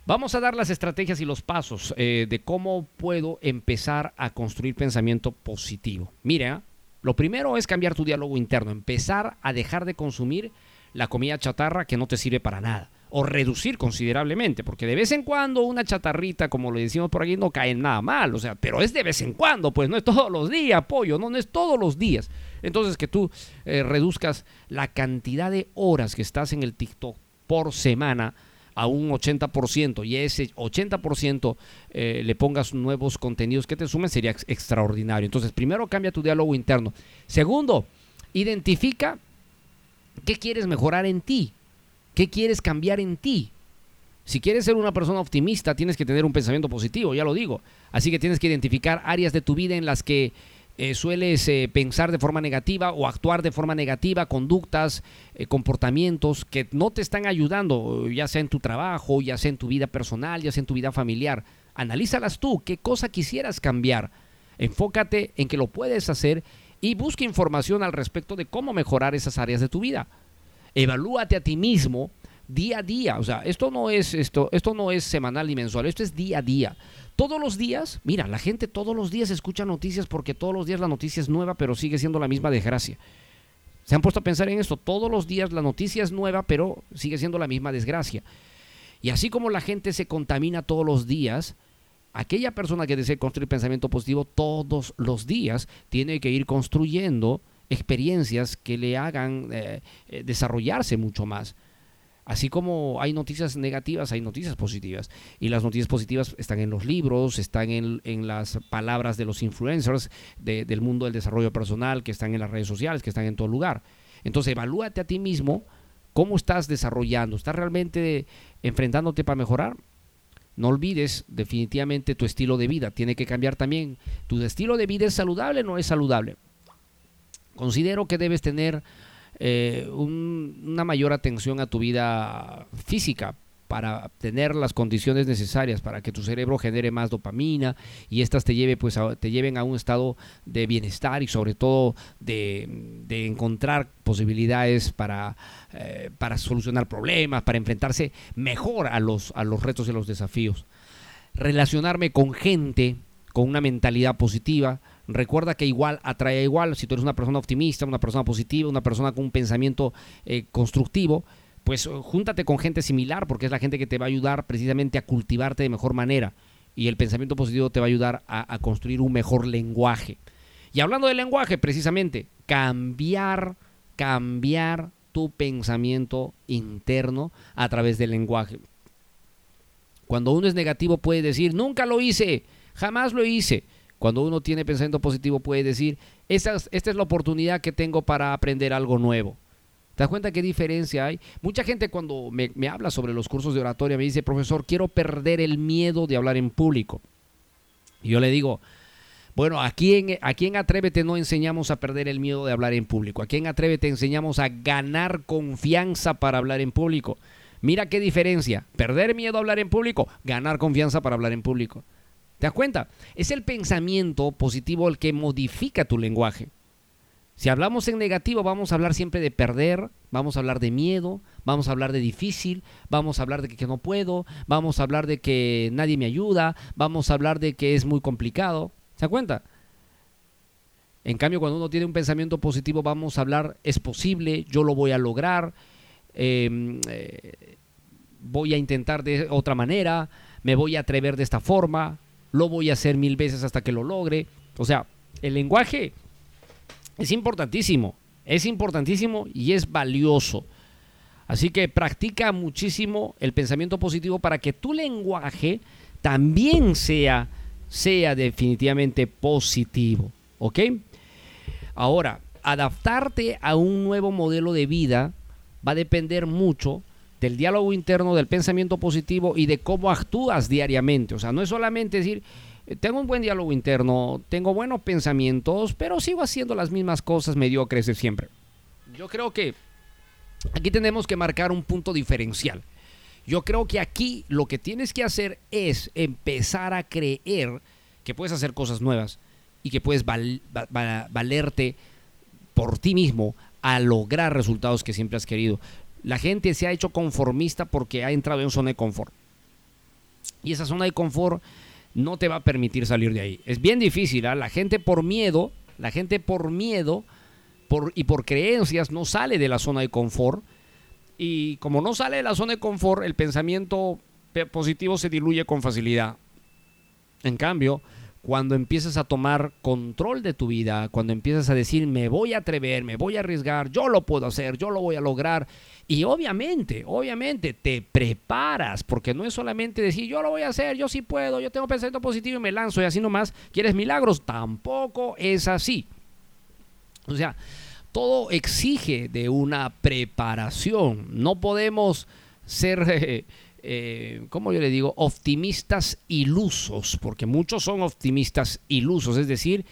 Vamos a dar las estrategias y los pasos eh, de cómo puedo empezar a construir pensamiento positivo. Mira, lo primero es cambiar tu diálogo interno, empezar a dejar de consumir la comida chatarra que no te sirve para nada o reducir considerablemente, porque de vez en cuando una chatarrita, como le decimos por aquí, no cae nada mal, o sea, pero es de vez en cuando, pues no es todos los días, pollo, no, no es todos los días. Entonces que tú eh, reduzcas la cantidad de horas que estás en el TikTok por semana a un 80% y ese 80% eh, le pongas nuevos contenidos que te sumen sería extraordinario. Entonces, primero cambia tu diálogo interno. Segundo, identifica qué quieres mejorar en ti. ¿Qué quieres cambiar en ti? Si quieres ser una persona optimista, tienes que tener un pensamiento positivo, ya lo digo. Así que tienes que identificar áreas de tu vida en las que eh, sueles eh, pensar de forma negativa o actuar de forma negativa, conductas, eh, comportamientos que no te están ayudando, ya sea en tu trabajo, ya sea en tu vida personal, ya sea en tu vida familiar. Analízalas tú, qué cosa quisieras cambiar. Enfócate en que lo puedes hacer y busca información al respecto de cómo mejorar esas áreas de tu vida evalúate a ti mismo día a día. O sea, esto no es esto, esto no es semanal ni mensual, esto es día a día. Todos los días, mira, la gente todos los días escucha noticias porque todos los días la noticia es nueva, pero sigue siendo la misma desgracia. Se han puesto a pensar en esto, todos los días la noticia es nueva, pero sigue siendo la misma desgracia. Y así como la gente se contamina todos los días, aquella persona que desea construir pensamiento positivo todos los días tiene que ir construyendo experiencias que le hagan eh, eh, desarrollarse mucho más. Así como hay noticias negativas, hay noticias positivas. Y las noticias positivas están en los libros, están en, las palabras de los influencers del mundo del desarrollo personal, que están en las redes sociales, que están en todo lugar. Entonces, evalúate a ti mismo cómo estás desarrollando. ¿Estás realmente enfrentándote para mejorar? No olvides definitivamente tu estilo de vida. Tiene que cambiar también. ¿Tu estilo de vida es saludable o no es saludable? Considero que debes tener eh, una mayor atención a tu vida física para tener las condiciones necesarias para que tu cerebro genere más dopamina y estas te, lleve, pues, te lleven a un estado de bienestar y sobre todo de, encontrar posibilidades para, eh, para solucionar problemas, para enfrentarse mejor a los, a los retos y los desafíos. Relacionarme con gente con una mentalidad positiva, Recuerda que igual atrae a igual. Si tú eres una persona optimista, una persona positiva, una persona con un pensamiento eh, constructivo, pues eh, júntate con gente similar porque es la gente que te va a ayudar precisamente a cultivarte de mejor manera. Y el pensamiento positivo te va a ayudar a, a construir un mejor lenguaje. Y hablando del lenguaje, precisamente, cambiar, cambiar tu pensamiento interno a través del lenguaje. Cuando uno es negativo puede decir, nunca lo hice, jamás lo hice. Cuando uno tiene pensamiento positivo puede decir, esta es, esta es la oportunidad que tengo para aprender algo nuevo. ¿Te das cuenta qué diferencia hay? Mucha gente cuando me, me, habla sobre los cursos de oratoria me dice, profesor, quiero perder el miedo de hablar en público. Y yo le digo, Bueno, aquí en, aquí en Atrévete no enseñamos a perder el miedo de hablar en público. Aquí en Atrévete enseñamos a ganar confianza para hablar en público. Mira qué diferencia. Perder miedo a hablar en público, ganar confianza para hablar en público. ¿Te das cuenta? Es el pensamiento positivo el que modifica tu lenguaje. Si hablamos en negativo, vamos a hablar siempre de perder, vamos a hablar de miedo, vamos a hablar de difícil, vamos a hablar de que no puedo, vamos a hablar de que nadie me ayuda, vamos a hablar de que es muy complicado. ¿Se da cuenta? En cambio, cuando uno tiene un pensamiento positivo, vamos a hablar, es posible, yo lo voy a lograr, eh, eh, voy a intentar de otra manera, me voy a atrever de esta forma, lo voy a hacer mil veces hasta que lo logre. O sea, el lenguaje es importantísimo, es importantísimo y es valioso. Así que practica muchísimo el pensamiento positivo para que tu lenguaje también sea, sea definitivamente positivo. ¿Ok? Ahora, adaptarte a un nuevo modelo de vida va a depender mucho del diálogo interno, del pensamiento positivo y de cómo actúas diariamente. O sea, no es solamente decir, eh, tengo un buen diálogo interno, tengo buenos pensamientos, pero sigo haciendo las mismas cosas mediocres de siempre. Yo creo que aquí tenemos que marcar un punto diferencial. Yo creo que aquí lo que tienes que hacer es empezar a creer que puedes hacer cosas nuevas y que puedes val valerte por ti mismo a lograr resultados que siempre has querido. La gente se ha hecho conformista porque ha entrado en zona de confort. Y esa zona de confort no te va a permitir salir de ahí. Es bien difícil. ¿eh? La gente por miedo, la gente por miedo y por creencias no sale de la zona de confort. Y como no sale de la zona de confort, el pensamiento positivo se diluye con facilidad. En cambio, cuando empiezas a tomar control de tu vida, cuando empiezas a decir, me voy a atrever, me voy a arriesgar, yo lo puedo hacer, yo lo voy a lograr. Y obviamente, obviamente te preparas, porque no es solamente decir, yo lo voy a hacer, yo sí puedo, yo tengo pensamiento positivo y me lanzo y así nomás, ¿quieres milagros? Tampoco es así. O sea, todo exige de una preparación. No podemos ser... eh, ¿cómo yo le digo? Optimistas ilusos, porque muchos son optimistas ilusos, es decir,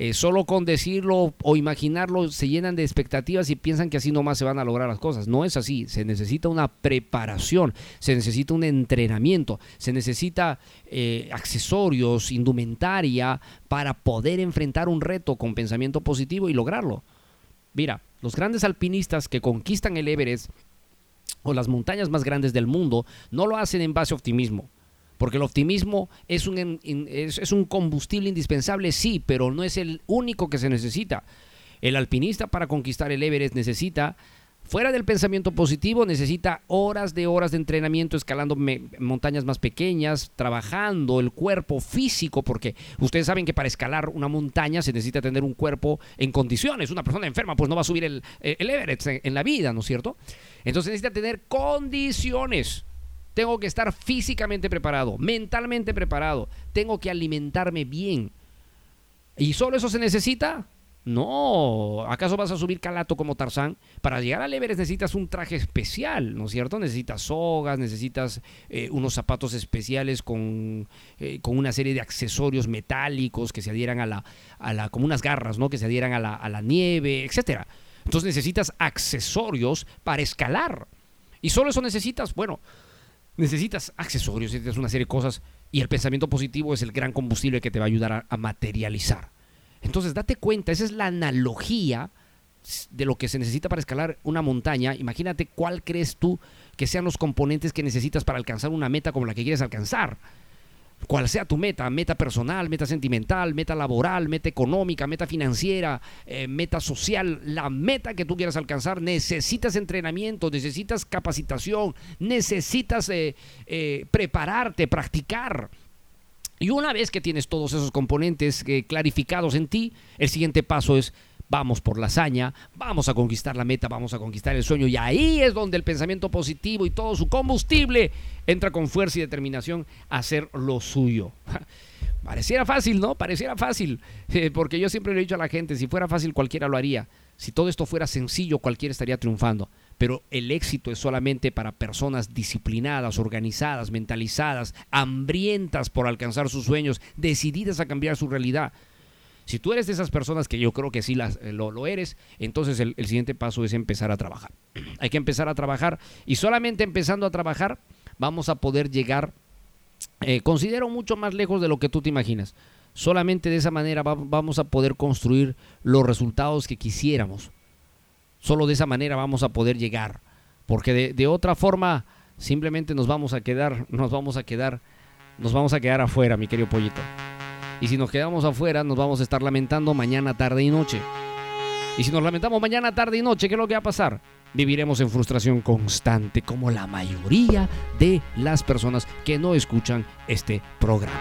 eh, solo con decirlo o imaginarlo se llenan de expectativas y piensan que así nomás se van a lograr las cosas. No es así, se necesita una preparación, se necesita un entrenamiento, se necesita eh, accesorios, indumentaria para poder enfrentar un reto con pensamiento positivo y lograrlo. Mira, los grandes alpinistas que conquistan el Everest o las montañas más grandes del mundo no lo hacen en base a optimismo. Porque el optimismo es un, es, un combustible indispensable, sí, pero no es el único que se necesita. El alpinista para conquistar el Everest necesita Fuera del pensamiento positivo, necesita horas de horas de entrenamiento escalando montañas más pequeñas, trabajando el cuerpo físico, porque ustedes saben que para escalar una montaña se necesita tener un cuerpo en condiciones. Una persona enferma pues no va a subir el, el Everest en, en la vida, ¿no es cierto? Entonces necesita tener condiciones. Tengo que estar físicamente preparado, mentalmente preparado, tengo que alimentarme bien. ¿Y solo eso se necesita? No, ¿acaso vas a subir calato como Tarzán? Para llegar al Everest necesitas un traje especial, ¿no es cierto? Necesitas sogas, necesitas eh, unos zapatos especiales con, eh, con, una serie de accesorios metálicos que se adhieran a la, a la como unas garras, ¿no? Que se adhieran a la, a la nieve, etcétera. Entonces necesitas accesorios para escalar. Y solo eso necesitas, bueno, necesitas accesorios, necesitas una serie de cosas y el pensamiento positivo es el gran combustible que te va a ayudar a materializar. Entonces, date cuenta, esa es la analogía de lo que se necesita para escalar una montaña. Imagínate cuál crees tú que sean los componentes que necesitas para alcanzar una meta como la que quieres alcanzar. Cual sea tu meta, meta personal, meta sentimental, meta laboral, meta económica, meta financiera, eh, meta social, la meta que tú quieras alcanzar, necesitas entrenamiento, necesitas capacitación, necesitas eh, eh, prepararte, practicar. Y una vez que tienes todos esos componentes eh, clarificados en ti, el siguiente paso es vamos por la hazaña, vamos a conquistar la meta, vamos a conquistar el sueño. Y ahí es donde el pensamiento positivo y todo su combustible entra con fuerza y determinación a hacer lo suyo. Pareciera fácil, ¿no? Pareciera fácil. Eh, porque yo siempre le he dicho a la gente, si fuera fácil cualquiera lo haría. Si todo esto fuera sencillo, cualquiera estaría triunfando pero el éxito es solamente para personas disciplinadas, organizadas, mentalizadas, hambrientas por alcanzar sus sueños, decididas a cambiar su realidad. Si tú eres de esas personas que yo creo que sí las, eh, lo, eres, entonces el, siguiente paso es empezar a trabajar. Hay que empezar a trabajar y solamente empezando a trabajar vamos a poder llegar, eh, considero mucho más lejos de lo que tú te imaginas. Solamente de esa manera va- vamos a poder construir los resultados que quisiéramos. Solo de esa manera vamos a poder llegar. Porque de, otra forma simplemente nos vamos a quedar, nos vamos a quedar, nos vamos a quedar afuera, mi querido pollito. Y si nos quedamos afuera, nos vamos a estar lamentando mañana, tarde y noche. Y si nos lamentamos mañana, tarde y noche, ¿qué es lo que va a pasar? Viviremos en frustración constante, como la mayoría de las personas que no escuchan este programa.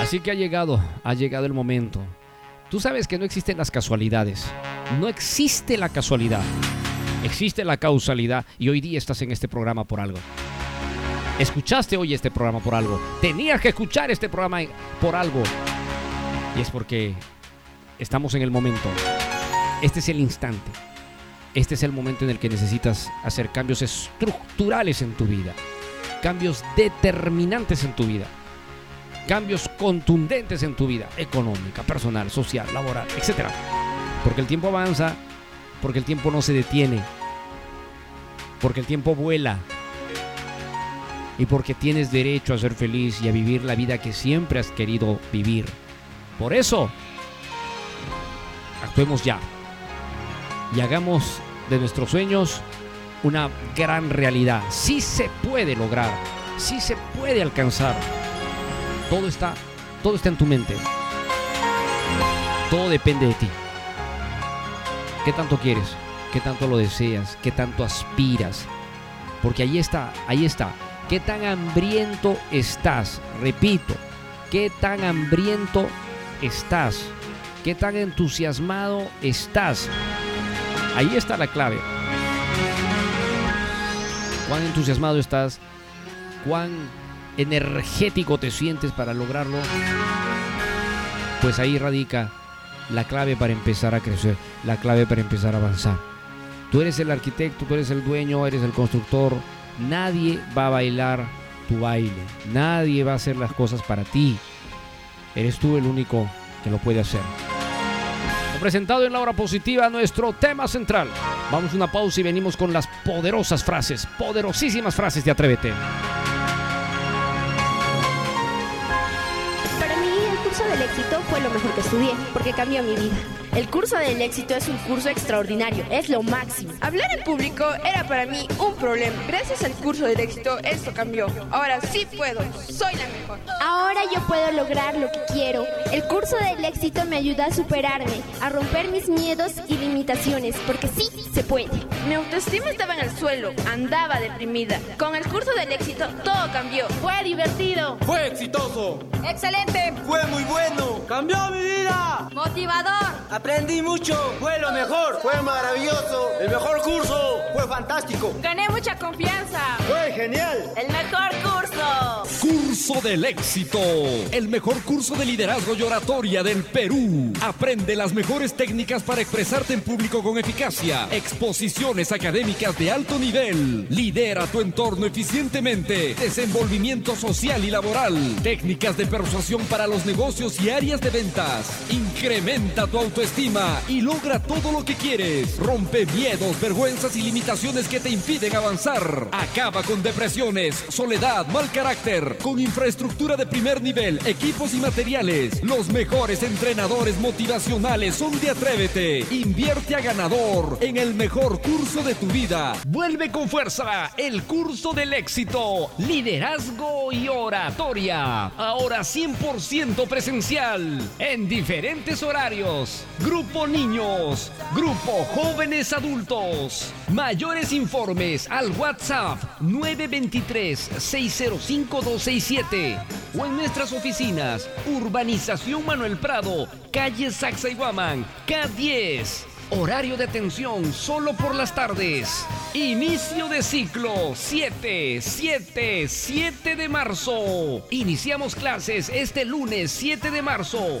Así que ha llegado, ha llegado el momento. Tú sabes que no existen las casualidades. No existe la casualidad. Existe la causalidad y hoy día estás en este programa por algo. Escuchaste hoy este programa por algo. Tenías que escuchar este programa por algo. Y es porque estamos en el momento. Este es el instante. Este es el momento en el que necesitas hacer cambios estructurales en tu vida. Cambios determinantes en tu vida. Cambios contundentes en tu vida. Económica, personal, social, laboral, etc. Porque el tiempo avanza. Porque el tiempo no se detiene. Porque el tiempo vuela y porque tienes derecho a ser feliz y a vivir la vida que siempre has querido vivir. Por eso, actuemos ya y hagamos de nuestros sueños una gran realidad. Sí se puede lograr, sí se puede alcanzar. Todo está, todo está en tu mente. Todo depende de ti. ¿Qué tanto quieres? ¿Qué tanto lo deseas? ¿Qué tanto aspiras? Porque ahí está, ahí está. ¿Qué tan hambriento estás? Repito, ¿qué tan hambriento estás? ¿Qué tan entusiasmado estás? Ahí está la clave. ¿Cuán entusiasmado estás? ¿Cuán energético te sientes para lograrlo? Pues ahí radica la clave para empezar a crecer, la clave para empezar a avanzar. Tú eres el arquitecto, tú eres el dueño, eres el constructor, Nadie va a bailar tu baile. Nadie va a hacer las cosas para ti. Eres tú el único que lo puede hacer. Presentado en la hora positiva nuestro tema central. Vamos a una pausa y venimos con las poderosas frases, poderosísimas frases de Atrévete. Éxito fue lo mejor que estudié, porque cambió mi vida. El curso del éxito es un curso extraordinario, es lo máximo. Hablar en público era para mí un problema. Gracias al curso del éxito, esto cambió. Ahora sí puedo, soy la mejor. Ahora yo puedo lograr lo que quiero. El curso del éxito me ayuda a superarme, a romper mis miedos y limitaciones, porque sí se puede. Mi autoestima estaba en el suelo, andaba deprimida. Con el curso del éxito, todo cambió. Fue divertido. Fue exitoso. Excelente. Fue muy bueno. Cambió mi vida. Motivador. Aprendí mucho. Fue lo mejor. Fue maravilloso. El mejor curso. Fue fantástico. Gané mucha confianza. Fue genial. El mejor curso. Curso del éxito. El mejor curso de liderazgo y oratoria del Perú. Aprende las mejores técnicas para expresarte en público con eficacia. Exposiciones académicas de alto nivel. Lidera tu entorno eficientemente. Desenvolvimiento social y laboral. Técnicas de persuasión para los negocios y áreas ventas. Incrementa tu autoestima y logra todo lo que quieres. Rompe miedos, vergüenzas y limitaciones que te impiden avanzar. Acaba con depresiones, soledad, mal carácter. Con infraestructura de primer nivel, equipos y materiales. Los mejores entrenadores motivacionales son de Atrévete. Invierte a ganador en el mejor curso de tu vida. Vuelve con fuerza el curso del éxito. Liderazgo y oratoria. Ahora 100% presencial. En diferentes horarios. Grupo niños. Grupo jóvenes adultos. Mayores informes al WhatsApp 923-605-267 o en nuestras oficinas Urbanización Manuel Prado, calle Sacsayhuaman, K10. Horario de atención solo por las tardes. Inicio de ciclo 7, 7, 7 de marzo. Iniciamos clases este lunes 7 de marzo.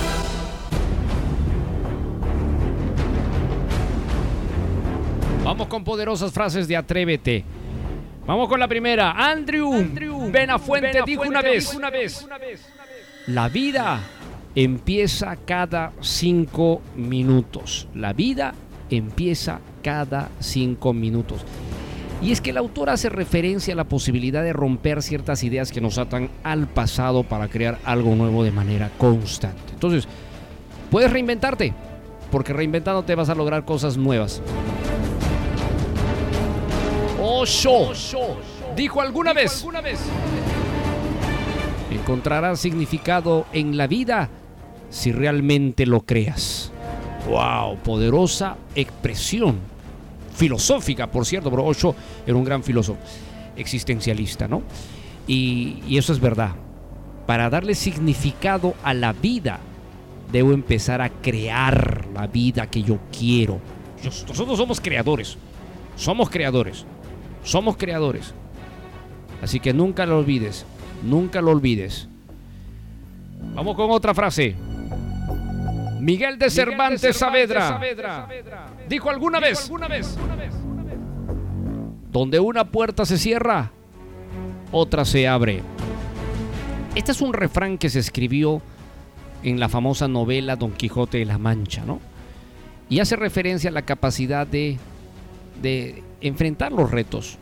Vamos con poderosas frases de Atrévete. Vamos con la primera. Andrew, Benafuente, dijo una vez, una vez, la vida empieza cada cinco minutos. La vida empieza cada cinco minutos. Y es que el autor hace referencia a la posibilidad de romper ciertas ideas que nos atan al pasado para crear algo nuevo de manera constante. Entonces, puedes reinventarte, porque reinventándote vas a lograr cosas nuevas. Osho dijo alguna vez, encontrarás significado en la vida si realmente lo creas. Wow, poderosa expresión filosófica, por cierto, pero Osho era un gran filósofo existencialista, ¿no? Y, y eso es verdad. Para darle significado a la vida, debo empezar a crear la vida que yo quiero. Nosotros somos creadores, somos creadores, somos creadores. Así que nunca lo olvides, nunca lo olvides. Vamos con otra frase. Miguel de Cervantes, Saavedra, dijo alguna vez, donde una puerta se cierra, otra se abre. Este es un refrán que se escribió en la famosa novela Don Quijote de la Mancha, ¿no? Y hace referencia a la capacidad de, de enfrentar los retos.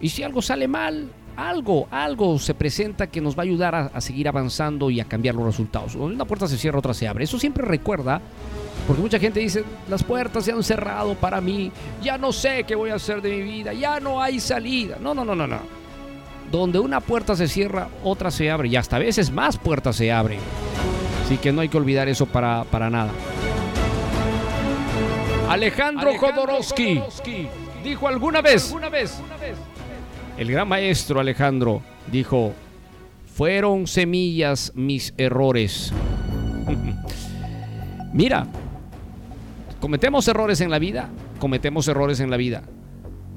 Y si algo sale mal, algo, algo se presenta que nos va a ayudar a, seguir avanzando y a cambiar los resultados. Donde una puerta se cierra, otra se abre. Eso siempre recuerda, porque mucha gente dice, las puertas se han cerrado para mí, ya no sé qué voy a hacer de mi vida, ya no hay salida. No, no, no, no, no. Donde una puerta se cierra, otra se abre y hasta a veces más puertas se abren. Así que no hay que olvidar eso para, para nada. Alejandro, Alejandro Jodorowsky, Jodorowsky dijo alguna vez, alguna vez, el gran maestro Alejandro dijo, fueron semillas mis errores. Mira, cometemos errores en la vida, cometemos errores en la vida,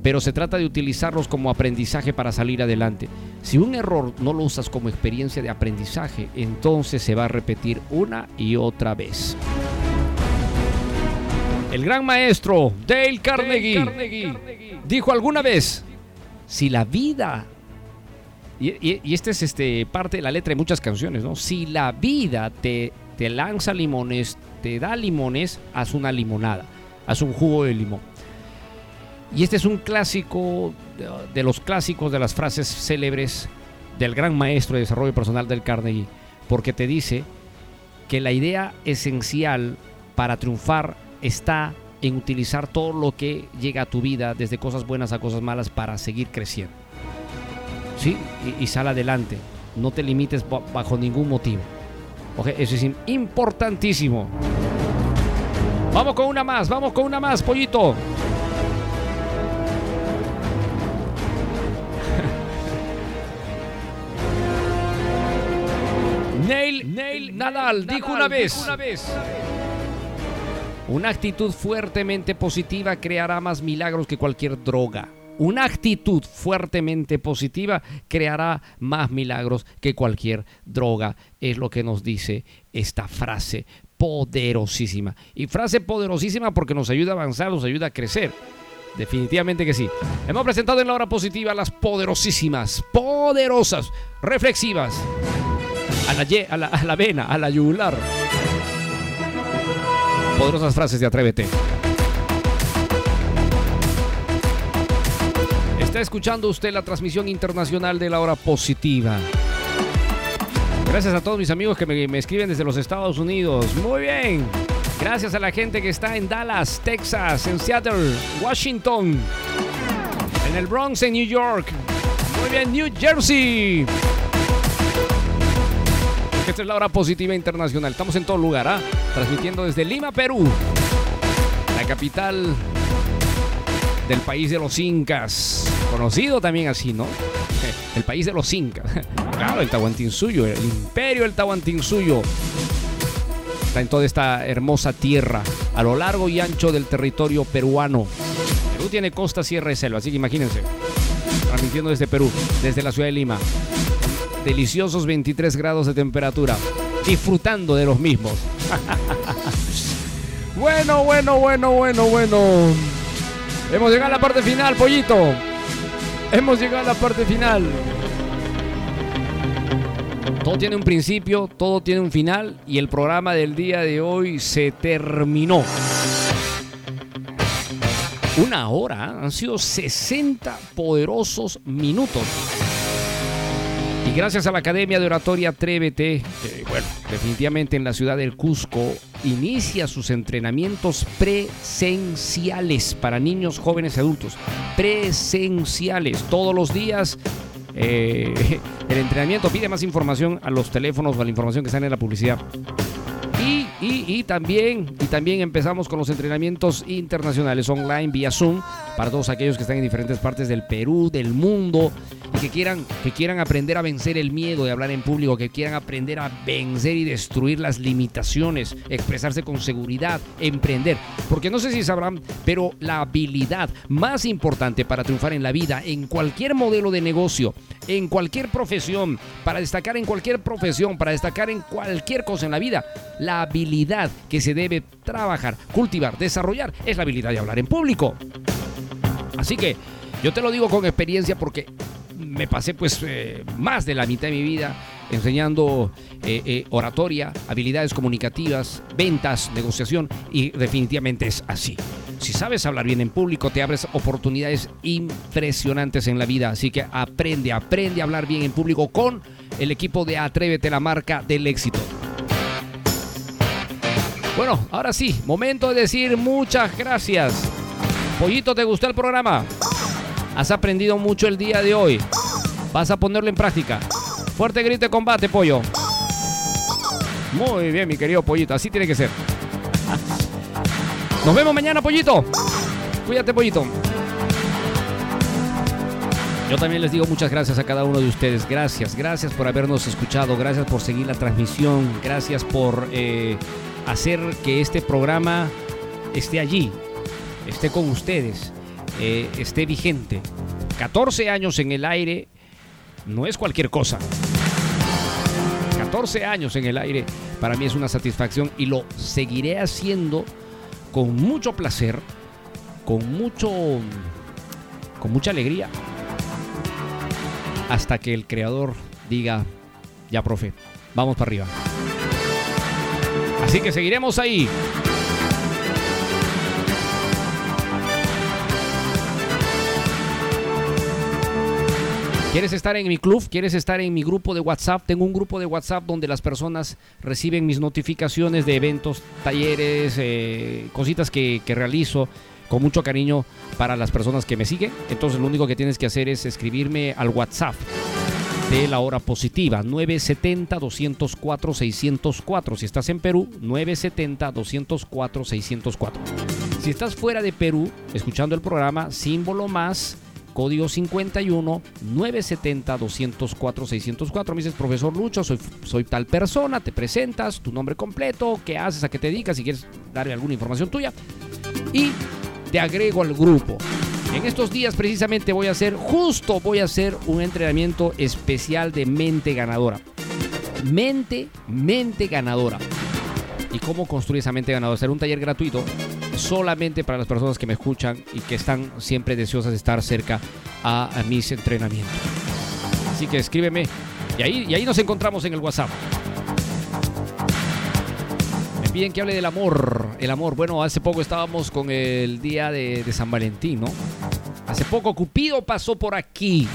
pero se trata de utilizarlos como aprendizaje para salir adelante. Si un error no lo usas como experiencia de aprendizaje, entonces se va a repetir una y otra vez. El gran maestro Dale Carnegie, Dale Carnegie dijo alguna vez, si la vida, y, y, y esta es este, parte de la letra de muchas canciones, ¿no? Si la vida te, te lanza limones, te da limones, haz una limonada, haz un jugo de limón. Y este es un clásico de, de los clásicos de las frases célebres del gran maestro de desarrollo personal del Carnegie, porque te dice que la idea esencial para triunfar está en utilizar todo lo que llega a tu vida, desde cosas buenas a cosas malas, para seguir creciendo. ¿Sí? Y, y sal adelante. No te limites bajo ningún motivo. Okay, eso es importantísimo. Vamos con una más, vamos con una más, pollito. Neil, Neil Nadal, Nadal dijo una vez. Dijo una vez una actitud fuertemente positiva creará más milagros que cualquier droga. Una actitud fuertemente positiva creará más milagros que cualquier droga. Es lo que nos dice esta frase poderosísima. Y frase poderosísima porque nos ayuda a avanzar, nos ayuda a crecer. Definitivamente que sí. Hemos presentado en la hora positiva las poderosísimas, poderosas, reflexivas. A la, a la, a la vena, a la yugular poderosas frases de Atrévete. Está escuchando usted la transmisión internacional de la hora positiva. Gracias a todos mis amigos que me, me, escriben desde los Estados Unidos. Muy bien. Gracias a la gente que está en Dallas, Texas, en Seattle, Washington, en el Bronx, en New York. Muy bien, New Jersey. Esta es la hora positiva internacional. Estamos en todo lugar, ¿ah? Transmitiendo desde Lima, Perú. La capital del país de los incas, conocido también así, ¿no? El país de los incas. Claro, el Tahuantinsuyo, el imperio del Tahuantinsuyo. Está en toda esta hermosa tierra, a lo largo y ancho del territorio peruano. Perú tiene costa, sierra y selva, así que imagínense. Transmitiendo desde Perú, desde la ciudad de Lima. Deliciosos 23 grados de temperatura. Disfrutando de los mismos. bueno, bueno, bueno, bueno, bueno. Hemos llegado a la parte final, pollito. Hemos llegado a la parte final. Todo tiene un principio, todo tiene un final y el programa del día de hoy se terminó. Una hora, ¿eh? han sido 60 poderosos minutos. Y gracias a la Academia de Oratoria Atrévete, bueno, definitivamente en la ciudad del Cusco, inicia sus entrenamientos presenciales para niños, jóvenes y adultos. Presenciales, todos los días. eh, el entrenamiento pide más información a los teléfonos o a la información que sale en la publicidad. Y, y- y también, y también empezamos con los entrenamientos internacionales online vía Zoom para todos aquellos que están en diferentes partes del Perú, del mundo que quieran, que quieran aprender a vencer el miedo de hablar en público, que quieran aprender a vencer y destruir las limitaciones, expresarse con seguridad, emprender. Porque no sé si sabrán, pero la habilidad más importante para triunfar en la vida, en cualquier modelo de negocio, en cualquier profesión, para destacar en cualquier profesión, para destacar en cualquier cosa en la vida, la habilidad que se debe trabajar, cultivar, desarrollar es la habilidad de hablar en público. Así que yo te lo digo con experiencia porque me pasé pues eh, más de la mitad de mi vida enseñando eh, eh, oratoria, habilidades comunicativas, ventas, negociación y definitivamente es así. Si sabes hablar bien en público, te abres oportunidades impresionantes en la vida. Así que aprende, aprende a hablar bien en público con el equipo de Atrévete, la marca del éxito. Bueno, ahora sí, momento de decir muchas gracias. Pollito, ¿te gustó el programa? ¿Has aprendido mucho el día de hoy? ¿Vas a ponerlo en práctica? Fuerte grito de combate, pollo. Muy bien, mi querido pollito, así tiene que ser. Nos vemos mañana, pollito. Cuídate, pollito. Yo también les digo muchas gracias a cada uno de ustedes. Gracias, gracias por habernos escuchado, gracias por seguir la transmisión, gracias por eh, hacer que este programa esté allí, esté con ustedes, eh, esté vigente. 14 años en el aire no es cualquier cosa. 14 años en el aire para mí es una satisfacción y lo seguiré haciendo con mucho placer, con mucho con mucha alegría hasta que el creador diga, ya profe, vamos para arriba. Así que seguiremos ahí. ¿Quieres estar en mi club? ¿Quieres estar en mi grupo de WhatsApp? Tengo un grupo de WhatsApp donde las personas reciben mis notificaciones de eventos, talleres, eh, cositas que, que realizo con mucho cariño para las personas que me siguen. Entonces lo único que tienes que hacer es escribirme al WhatsApp de la hora positiva 970-204-604. Si estás en Perú, 970-204-604. Si estás fuera de Perú, escuchando el programa, símbolo más código 51 970 204 604. Me dices, profesor Lucho, soy, soy tal persona, te presentas, tu nombre completo, qué haces, a qué te dedicas, si quieres darle alguna información tuya. Y te agrego al grupo. En estos días precisamente voy a hacer, justo voy a hacer un entrenamiento especial de mente ganadora. Mente, mente ganadora. ¿Y cómo construir esa mente ganadora? Será un taller gratuito solamente para las personas que me escuchan y que están siempre deseosas de estar cerca a, mis entrenamientos. Así que escríbeme y ahí, y ahí nos encontramos en el WhatsApp. Me piden que hable del amor. El amor, bueno, hace poco estábamos con el día de, de San Valentín, ¿no? Hace poco Cupido pasó por aquí.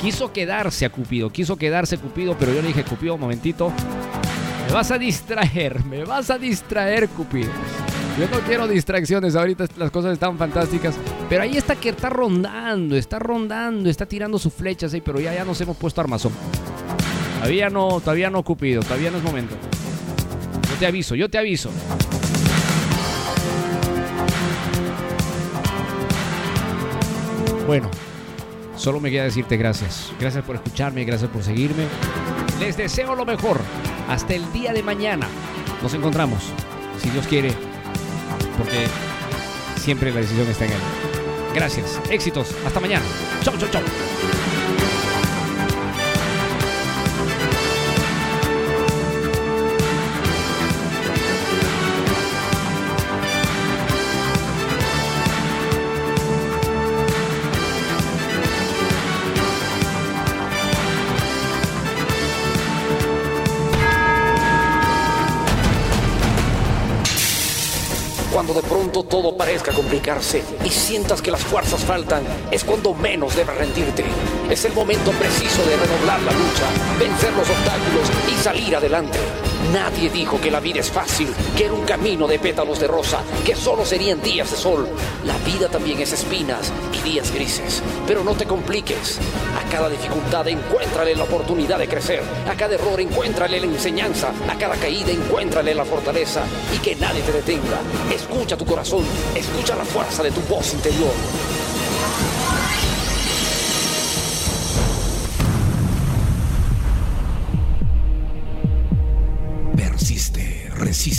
Quiso quedarse a Cupido, quiso quedarse Cupido, pero yo le dije, Cupido, un momentito, me vas a distraer, me vas a distraer, Cupido. Yo no quiero distracciones, ahorita las cosas están fantásticas. Pero ahí está que está rondando, está rondando, está tirando sus flechas ahí, pero ya, ya nos hemos puesto armazón. Todavía no, todavía no, Cupido, todavía no es momento. Yo te aviso, yo te aviso. Bueno, solo me queda decirte gracias. Gracias por escucharme, gracias por seguirme. Les deseo lo mejor. Hasta el día de mañana. Nos encontramos, si Dios quiere, porque siempre la decisión está en Él. Gracias, éxitos, hasta mañana. Chau, chau, chau. Cuando de pronto todo parezca complicarse y sientas que las fuerzas faltan, es cuando menos debes rendirte. Es el momento preciso de redoblar la lucha, vencer los obstáculos y salir adelante. Nadie dijo que la vida es fácil, que era un camino de pétalos de rosa, que solo serían días de sol. La vida también es espinas y días grises. Pero no te compliques. A cada dificultad encuéntrale la oportunidad de crecer. A cada error encuéntrale la enseñanza. A cada caída encuéntrale la fortaleza. Y que nadie te detenga. Escucha tu corazón. Escucha la fuerza de tu voz interior.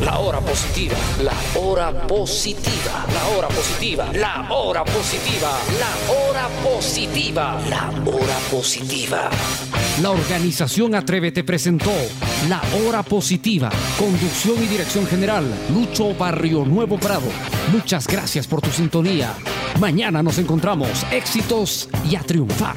La hora positiva, la hora positiva, la hora positiva, la hora positiva, la hora positiva, la hora positiva. La organización Atrévete presentó La Hora Positiva, conducción y dirección general, Lucho Barrio Nuevo Prado. Muchas gracias por tu sintonía. Mañana nos encontramos. Éxitos y a triunfar.